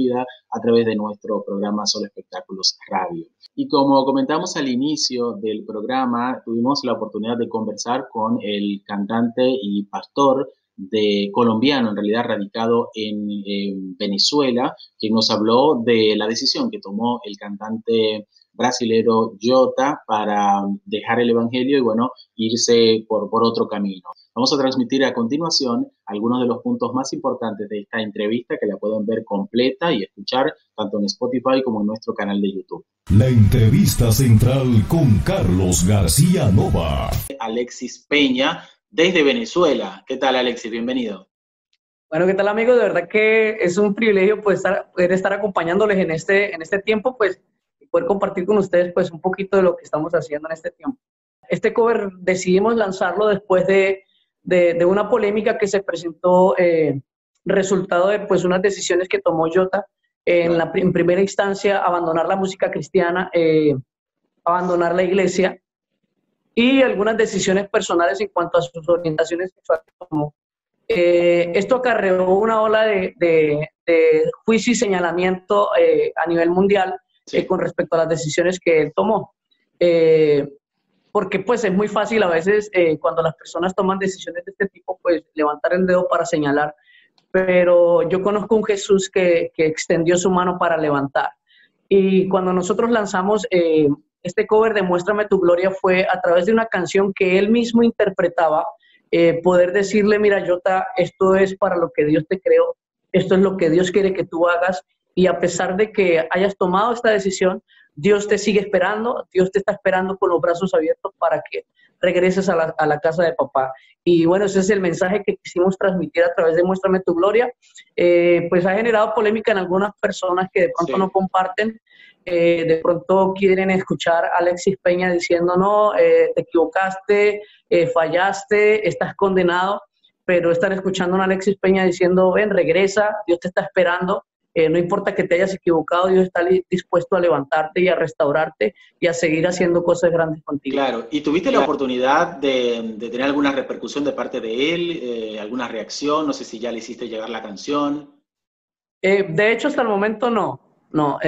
a través de nuestro programa Solo Espectáculos Radio. Y como comentamos al inicio del programa, tuvimos la oportunidad de conversar con el cantante y pastor de colombiano, en realidad radicado en, en Venezuela, que nos habló de la decisión que tomó el cantante brasilero Jota para dejar el Evangelio y bueno, irse por, por otro camino. Vamos a transmitir a continuación algunos de los puntos más importantes de esta entrevista que la pueden ver completa y escuchar tanto en Spotify como en nuestro canal de YouTube. La entrevista central con Carlos García Nova. Alexis Peña desde Venezuela. ¿Qué tal Alexis? Bienvenido. Bueno, ¿qué tal amigos? De verdad que es un privilegio pues, estar, poder estar acompañándoles en este, en este tiempo, pues poder compartir con ustedes pues un poquito de lo que estamos haciendo en este tiempo. Este cover decidimos lanzarlo después de, de, una polémica que se presentó eh, resultado de pues unas decisiones que tomó Jota en, la, en primera instancia abandonar la música cristiana, eh, abandonar la iglesia y algunas decisiones personales en cuanto a sus orientaciones sexuales. Eh, esto acarreó una ola de, de, de juicio y señalamiento a nivel mundial eh, con respecto a las decisiones que él tomó. Eh, porque pues es muy fácil a veces eh, cuando las personas toman decisiones de este tipo, pues levantar el dedo para señalar. Pero yo conozco un Jesús que, que extendió su mano para levantar. Y cuando nosotros lanzamos este cover de Muéstrame tu Gloria fue a través de una canción que él mismo interpretaba, poder decirle, mira, Jota, esto es para lo que Dios te creó, esto es lo que Dios quiere que tú hagas y a pesar de que hayas tomado esta decisión, Dios te sigue esperando, Dios te está esperando con los brazos abiertos para que regreses a la, casa de papá. Y bueno, ese es el mensaje que quisimos transmitir a través de Muéstrame tu Gloria. Eh, pues ha generado polémica en algunas personas que de pronto no comparten, eh, de pronto quieren escuchar a Alexis Peña diciendo, no, eh, te equivocaste, fallaste, estás condenado, pero están escuchando a Alexis Peña diciendo, ven, regresa, Dios te está esperando. Eh, no importa que te hayas equivocado, Dios está dispuesto a levantarte y a restaurarte y a seguir haciendo cosas grandes contigo. Claro, ¿y tuviste la oportunidad de, tener alguna repercusión de parte de él, eh, alguna reacción? No sé si ya le hiciste llegar la canción. Eh, de hecho, hasta el momento no. No,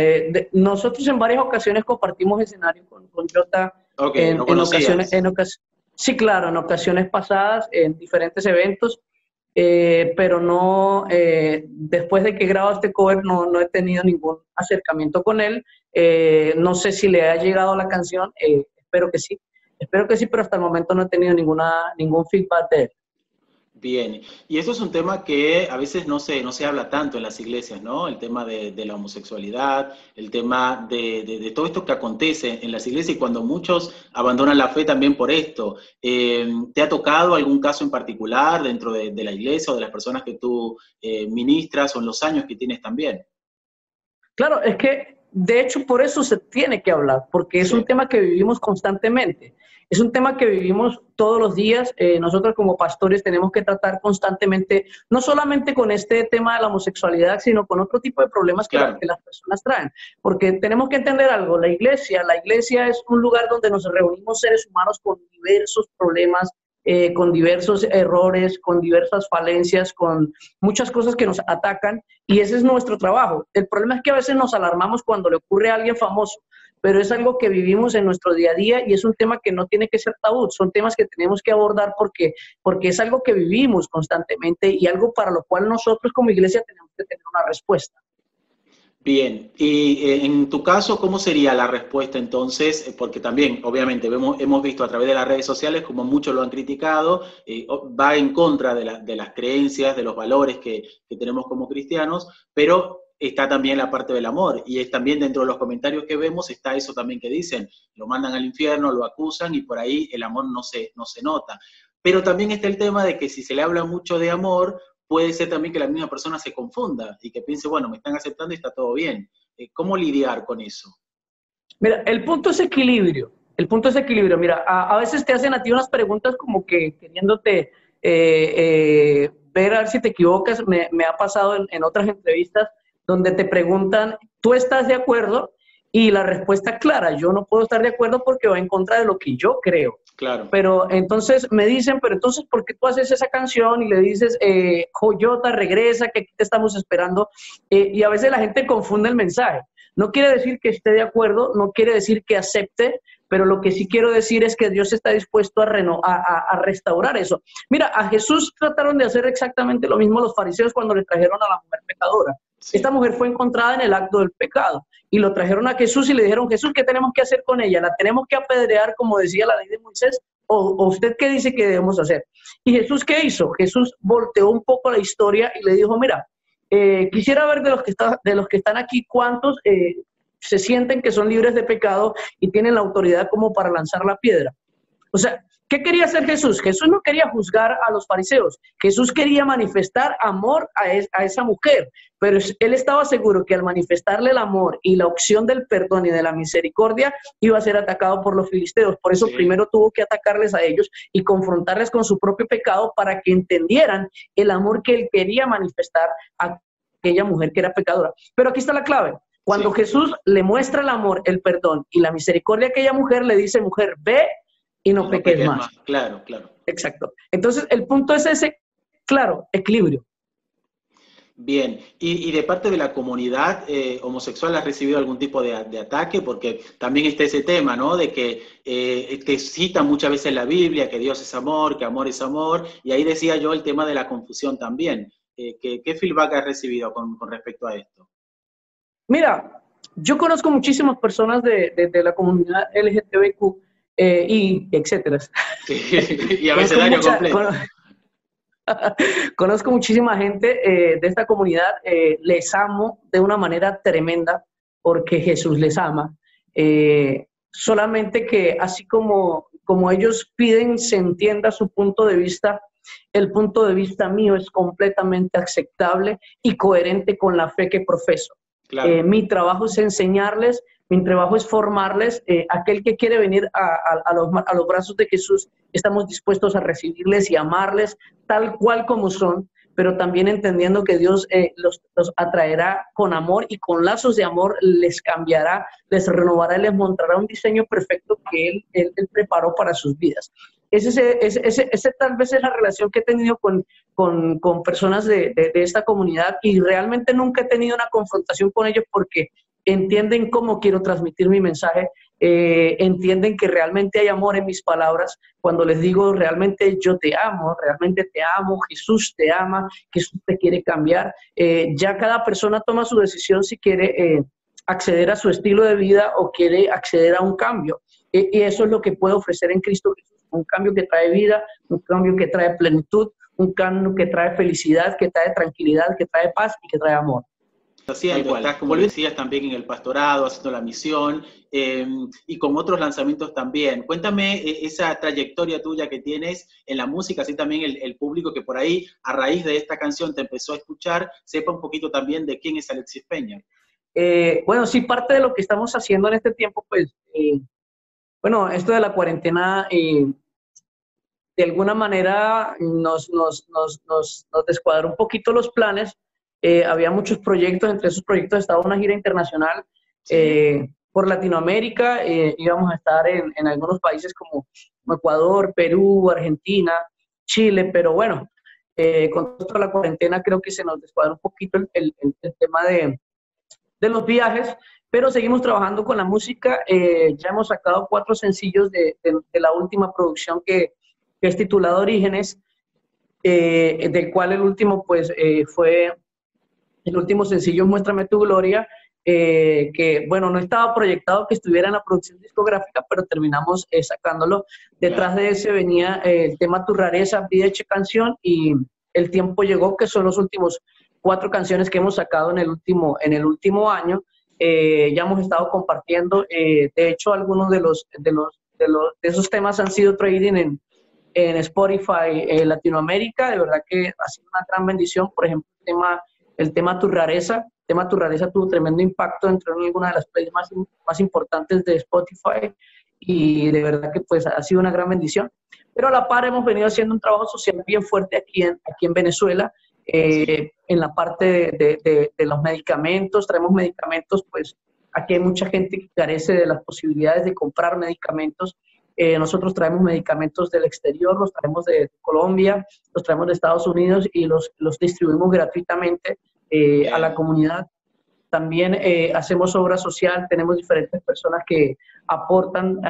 nosotros en varias ocasiones compartimos escenario con, con Jota en, ocasiones, en ocasiones, sí, claro, en ocasiones pasadas, en diferentes eventos. Eh, pero no, eh, después de que grabo este cover no, no he tenido ningún acercamiento con él. Eh, no sé si le ha llegado la canción, espero que sí, espero que sí, pero hasta el momento no he tenido ninguna, ningún feedback de él. Bien, y eso es un tema que a veces no se, no se habla tanto en las iglesias, ¿no? El tema de, la homosexualidad, el tema de, todo esto que acontece en las iglesias y cuando muchos abandonan la fe también por esto. Eh, ¿Te ha tocado algún caso en particular dentro de, la iglesia o de las personas que tú eh, ministras o en los años que tienes también? Claro, es que de hecho por eso se tiene que hablar, porque es un tema que vivimos constantemente. Es un tema que vivimos todos los días. Eh, nosotros como pastores tenemos que tratar constantemente, no solamente con este tema de la homosexualidad, sino con otro tipo de problemas que, que, las personas traen. Porque tenemos que entender algo, la iglesia, la iglesia es un lugar donde nos reunimos seres humanos con diversos problemas, eh, con diversos errores, con diversas falencias, con muchas cosas que nos atacan y ese es nuestro trabajo. El problema es que a veces nos alarmamos cuando le ocurre a alguien famoso, pero es algo que vivimos en nuestro día a día y es un tema que no tiene que ser tabú, son temas que tenemos que abordar porque, porque es algo que vivimos constantemente y algo para lo cual nosotros como iglesia tenemos que tener una respuesta. Bien, y eh, en tu caso, ¿cómo sería la respuesta entonces? Eh, porque también, obviamente, vemos, hemos visto a través de las redes sociales como muchos lo han criticado, eh, va en contra de, las creencias, de los valores que, tenemos como cristianos, pero está también la parte del amor, y es también dentro de los comentarios que vemos está eso también que dicen, lo mandan al infierno, lo acusan, y por ahí el amor no se, no se nota. Pero también está el tema de que si se le habla mucho de amor, puede ser también que la misma persona se confunda y que piense, bueno, me están aceptando y está todo bien. Eh, ¿Cómo lidiar con eso? Mira, el punto es equilibrio. El punto es equilibrio. Mira, a, veces te hacen a ti unas preguntas como que queriéndote eh, eh, ver a ver si te equivocas. Me, ha pasado en, en, otras entrevistas donde te preguntan, ¿tú estás de acuerdo? Y la respuesta clara, yo no puedo estar de acuerdo porque va en contra de lo que yo creo. Claro. Pero entonces me dicen, pero entonces, ¿por qué tú haces esa canción y le dices, eh, Joyota, regresa, que aquí te estamos esperando? Eh, y a veces la gente confunde el mensaje. No quiere decir que esté de acuerdo, no quiere decir que acepte, pero lo que sí quiero decir es que Dios está dispuesto a, a, restaurar eso. Mira, a Jesús trataron de hacer exactamente lo mismo los fariseos cuando le trajeron a la mujer pecadora. Esta mujer fue encontrada en el acto del pecado y lo trajeron a Jesús y le dijeron, Jesús, ¿qué tenemos que hacer con ella? ¿La tenemos que apedrear como decía la ley de Moisés? ¿O, usted qué dice que debemos hacer? Y Jesús, ¿qué hizo? Jesús volteó un poco la historia y le dijo, mira, eh, quisiera ver de los que, está, de los que están aquí cuántos eh, se sienten que son libres de pecado y tienen la autoridad como para lanzar la piedra. O sea, ¿qué quería hacer Jesús? Jesús no quería juzgar a los fariseos, Jesús quería manifestar amor a, a, esa mujer, pero él estaba seguro que al manifestarle el amor y la opción del perdón y de la misericordia iba a ser atacado por los filisteos. Por eso primero tuvo que atacarles a ellos y confrontarles con su propio pecado para que entendieran el amor que él quería manifestar a aquella mujer que era pecadora. Pero aquí está la clave. Cuando Jesús le muestra el amor, el perdón y la misericordia a aquella mujer, le dice, mujer, ve y no, peques, más. Claro, claro. Exacto. Entonces, el punto es ese, claro, equilibrio. Bien, y, de parte de la comunidad eh, homosexual, ¿has recibido algún tipo de, ataque? Porque también está ese tema, ¿no? De que eh, te cita muchas veces la Biblia, que Dios es amor, que amor es amor, y ahí decía yo el tema de la confusión también. Eh, ¿qué, feedback has recibido con respecto a esto? Mira, yo conozco muchísimas personas de, la comunidad LGTBQ eh, y etcétera. (laughs) y a veces daño completo. (laughs) Conozco, muchísima gente eh, de esta comunidad, eh, les amo de una manera tremenda porque Jesús les ama. solamente que así como, como ellos piden se entienda su punto de vista, el punto de vista mío es completamente aceptable y coherente con la fe que profeso. Mi trabajo es enseñarles, mi trabajo es formarles. Eh, aquel que quiere venir a, los, a, los, brazos de Jesús, estamos dispuestos a recibirles y amarles tal cual como son, pero también entendiendo que Dios eh, los, atraerá con amor y con lazos de amor les cambiará, les renovará y les mostrará un diseño perfecto que Él, él, preparó para sus vidas. Ese, ese, ese, ese, tal vez es la relación que he tenido con, con, con personas de, de, esta comunidad y realmente nunca he tenido una confrontación con ellos porque entienden cómo quiero transmitir mi mensaje, eh, entienden que realmente hay amor en mis palabras. Cuando les digo realmente yo te amo, realmente te amo, Jesús te ama, Jesús te quiere cambiar, eh, ya cada persona toma su decisión si quiere eh, acceder a su estilo de vida o quiere acceder a un cambio. y eso es lo que puedo ofrecer en Cristo Jesús, un cambio que trae vida, un cambio que trae plenitud, un cambio que trae felicidad, que trae tranquilidad, que trae paz y que trae amor haciendo, estás como decías también en el pastorado, haciendo la misión em, y con otros lanzamientos también. Cuéntame eh, esa trayectoria tuya que tienes en la música, así también el, público que por ahí a raíz de esta canción te empezó a escuchar, sepa un poquito también de quién es Alexis Peña. Eh, bueno, sí, parte de lo que estamos haciendo en este tiempo, pues, eh, bueno, esto de la cuarentena de alguna manera nos, nos, nos, nos, descuadró un poquito los planes eh, había muchos proyectos, entre esos proyectos estaba una gira internacional eh, por Latinoamérica, eh, íbamos a estar en, en, algunos países como Ecuador, Perú, Argentina, Chile, pero bueno, con toda la cuarentena creo que se nos descuadra un poquito el, el, el tema de, de, los viajes, pero seguimos trabajando con la música, ya hemos sacado cuatro sencillos de, de la última producción que, que, es titulado Orígenes, del cual el último pues fue el último sencillo, Muéstrame tu Gloria, eh, que, bueno, no estaba proyectado que estuviera en la producción discográfica, pero terminamos eh, sacándolo. Detrás de ese venía eh, el tema Tu Rareza, Vida Hecha Canción y El Tiempo Llegó, que son los últimos cuatro canciones que hemos sacado en el último, en el último año. ya hemos estado compartiendo, de hecho, algunos de los, de los, de los de esos temas han sido trading en, en Spotify Latinoamérica, de verdad que ha sido una gran bendición, por ejemplo, el tema el tema Tu Rareza, el tema Tu Rareza tuvo tremendo impacto, entró en alguna de las playlists más, más importantes de Spotify y de verdad que pues ha sido una gran bendición. Pero a la par hemos venido haciendo un trabajo social bien fuerte aquí en, aquí en Venezuela, eh, en la parte de, los medicamentos, traemos medicamentos, pues aquí hay mucha gente que carece de las posibilidades de comprar medicamentos Eh, nosotros traemos medicamentos del exterior, los traemos de Colombia, los traemos de Estados Unidos y los, los distribuimos gratuitamente eh, a la comunidad. También eh, hacemos obra social, tenemos diferentes personas que aportan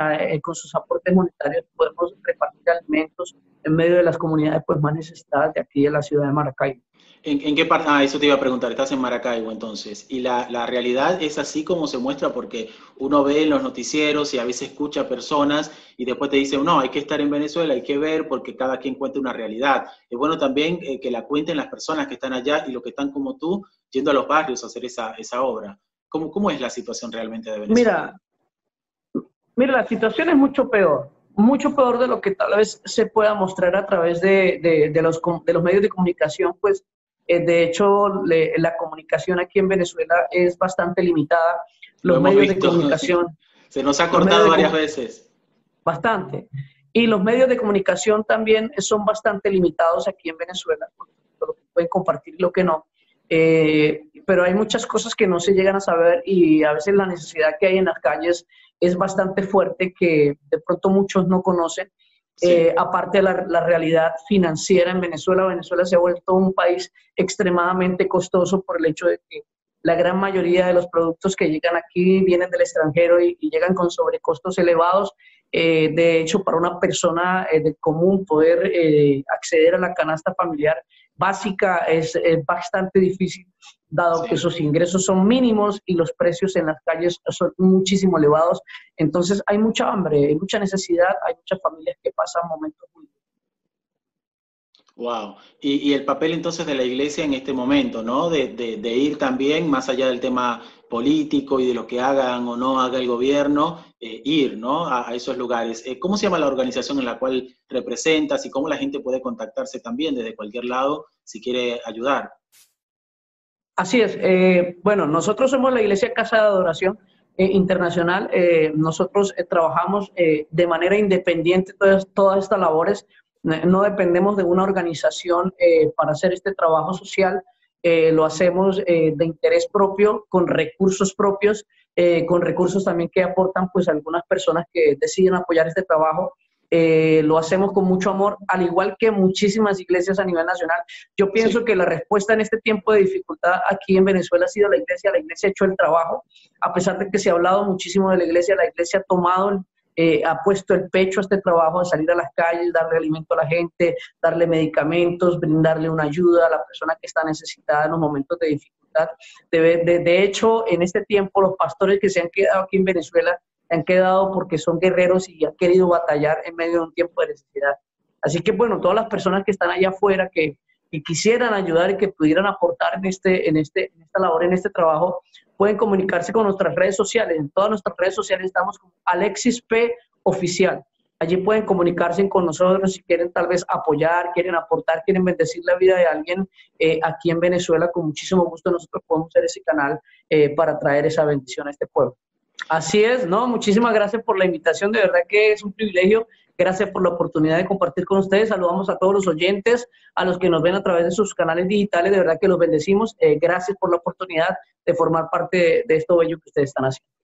con sus aportes monetarios, podemos repartir alimentos en medio de las comunidades pues, más necesitadas de aquí de la ciudad de Maracaibo. ¿En, qué parte? Ah, eso te iba a preguntar, estás en Maracaibo entonces. ¿Y la, la, realidad es así como se muestra? Porque uno ve en los noticieros y a veces escucha personas y después te dicen, no, hay que estar en Venezuela, hay que ver porque cada quien cuenta una realidad. Es bueno también eh, que la cuenten las personas que están allá y los que están como tú yendo a los barrios a hacer esa, esa obra. ¿Cómo, ¿Cómo es la situación realmente de Venezuela? Mira, mira, la situación es mucho peor mucho peor de lo que tal vez se pueda mostrar a través de, de, de, los, de los medios de comunicación, pues eh, de hecho, la comunicación aquí en Venezuela es bastante limitada. Los medios de comunicación. (laughs) Se nos ha cortado varias veces. Bastante. Y los medios de comunicación también son bastante limitados aquí en Venezuela, lo que pueden compartir y lo que no. Eh, pero hay muchas cosas que no se llegan a saber y a veces la necesidad que hay en las calles es bastante fuerte que de pronto muchos no conocen eh, aparte de la, realidad financiera en Venezuela, Venezuela se ha vuelto un país extremadamente costoso por el hecho de que la gran mayoría de los productos que llegan aquí vienen del extranjero y, llegan con sobrecostos elevados. Eh, de hecho, para una persona eh, de común poder acceder a la canasta familiar básica es, bastante difícil, dado que sus ingresos son mínimos y los precios en las calles son muchísimo elevados. Entonces hay mucha hambre, hay mucha necesidad, hay muchas familias que pasan momentos muy Wow. Y, el papel entonces de la iglesia en este momento, ¿no? De, ir también más allá del tema político y de lo que hagan o no haga el gobierno, eh, ir, ¿no? A, esos lugares. Eh, ¿Cómo se llama la organización en la cual representas y cómo la gente puede contactarse también desde cualquier lado si quiere ayudar? Así es. Eh, bueno, nosotros somos la Iglesia Casa de Adoración Internacional. nosotros trabajamos de manera independiente todas, todas estas labores no dependemos de una organización eh, para hacer este trabajo social, eh, lo hacemos eh, de interés propio, con recursos propios, con recursos también que aportan pues algunas personas que deciden apoyar este trabajo. Lo hacemos con mucho amor, al igual que muchísimas iglesias a nivel nacional. Yo pienso que la respuesta en este tiempo de dificultad aquí en Venezuela ha sido la iglesia. La iglesia ha hecho el trabajo, a pesar de que se ha hablado muchísimo de la iglesia, la iglesia ha tomado eh, ha puesto el pecho a este trabajo de salir a las calles, darle alimento a la gente, darle medicamentos, brindarle una ayuda a la persona que está necesitada en los momentos de dificultad. De, de, hecho, en este tiempo, los pastores que se han quedado aquí en Venezuela han quedado porque son guerreros y han querido batallar en medio de un tiempo de necesidad. Así que, bueno, todas las personas que están allá afuera, que, quisieran ayudar y que pudieran aportar en, este, en, este, esta labor, en este trabajo, pueden comunicarse con nuestras redes sociales. En todas nuestras redes sociales estamos como Alexis P. Oficial. Allí pueden comunicarse con nosotros si quieren tal vez apoyar, quieren aportar, quieren bendecir la vida de alguien eh, aquí en Venezuela. Con muchísimo gusto nosotros podemos hacer ese canal eh, para traer esa bendición a este pueblo. Así es, ¿no? Muchísimas gracias por la invitación. De verdad que es un privilegio Gracias por la oportunidad de compartir con ustedes. Saludamos a todos los oyentes, a los que nos ven a través de sus canales digitales. De verdad que los bendecimos. Eh, gracias por la oportunidad de formar parte de esto bello que ustedes están haciendo.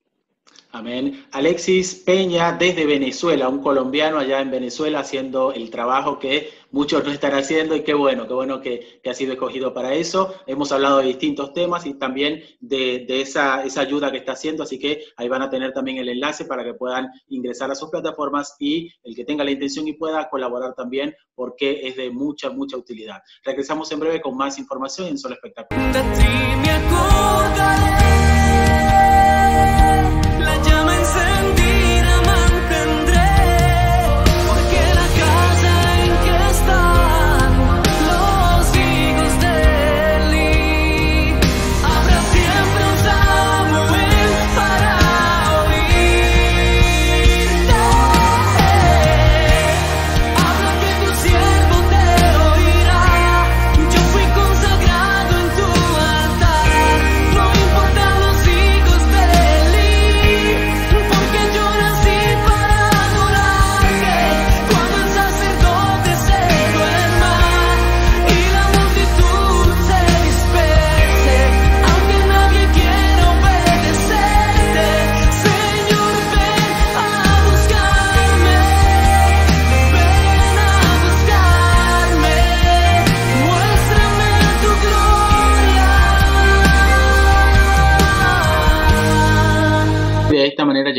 Amén. Alexis Peña desde Venezuela, un colombiano allá en Venezuela haciendo el trabajo que muchos no están haciendo y qué bueno, qué bueno que, ha sido escogido para eso. Hemos hablado de distintos temas y también de, esa, ayuda que está haciendo, así que ahí van a tener también el enlace para que puedan ingresar a sus plataformas y el que tenga la intención y pueda colaborar también porque es de mucha, mucha utilidad. Regresamos en breve con más información en Solo Espectáculo.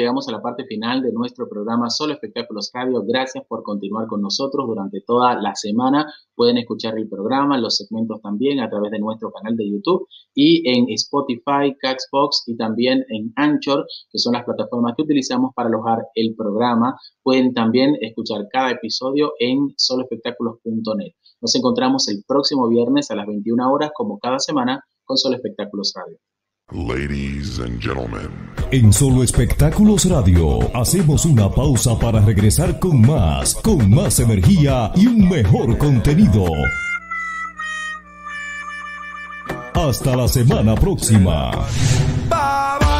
Llegamos a la parte final de nuestro programa Solo Espectáculos Radio. Gracias por continuar con nosotros durante toda la semana. Pueden escuchar el programa, los segmentos también a través de nuestro canal de YouTube y en Spotify, Caxbox y también en Anchor, que son las plataformas que utilizamos para alojar el programa. Pueden también escuchar cada episodio en soloespectáculos.net. Nos encontramos el próximo viernes a las 21 horas, como cada semana, con Solo Espectáculos Radio. Ladies and gentlemen. En Solo Espectáculos Radio hacemos una pausa para regresar con más, con más energía y un mejor contenido. Hasta la semana próxima. Bye.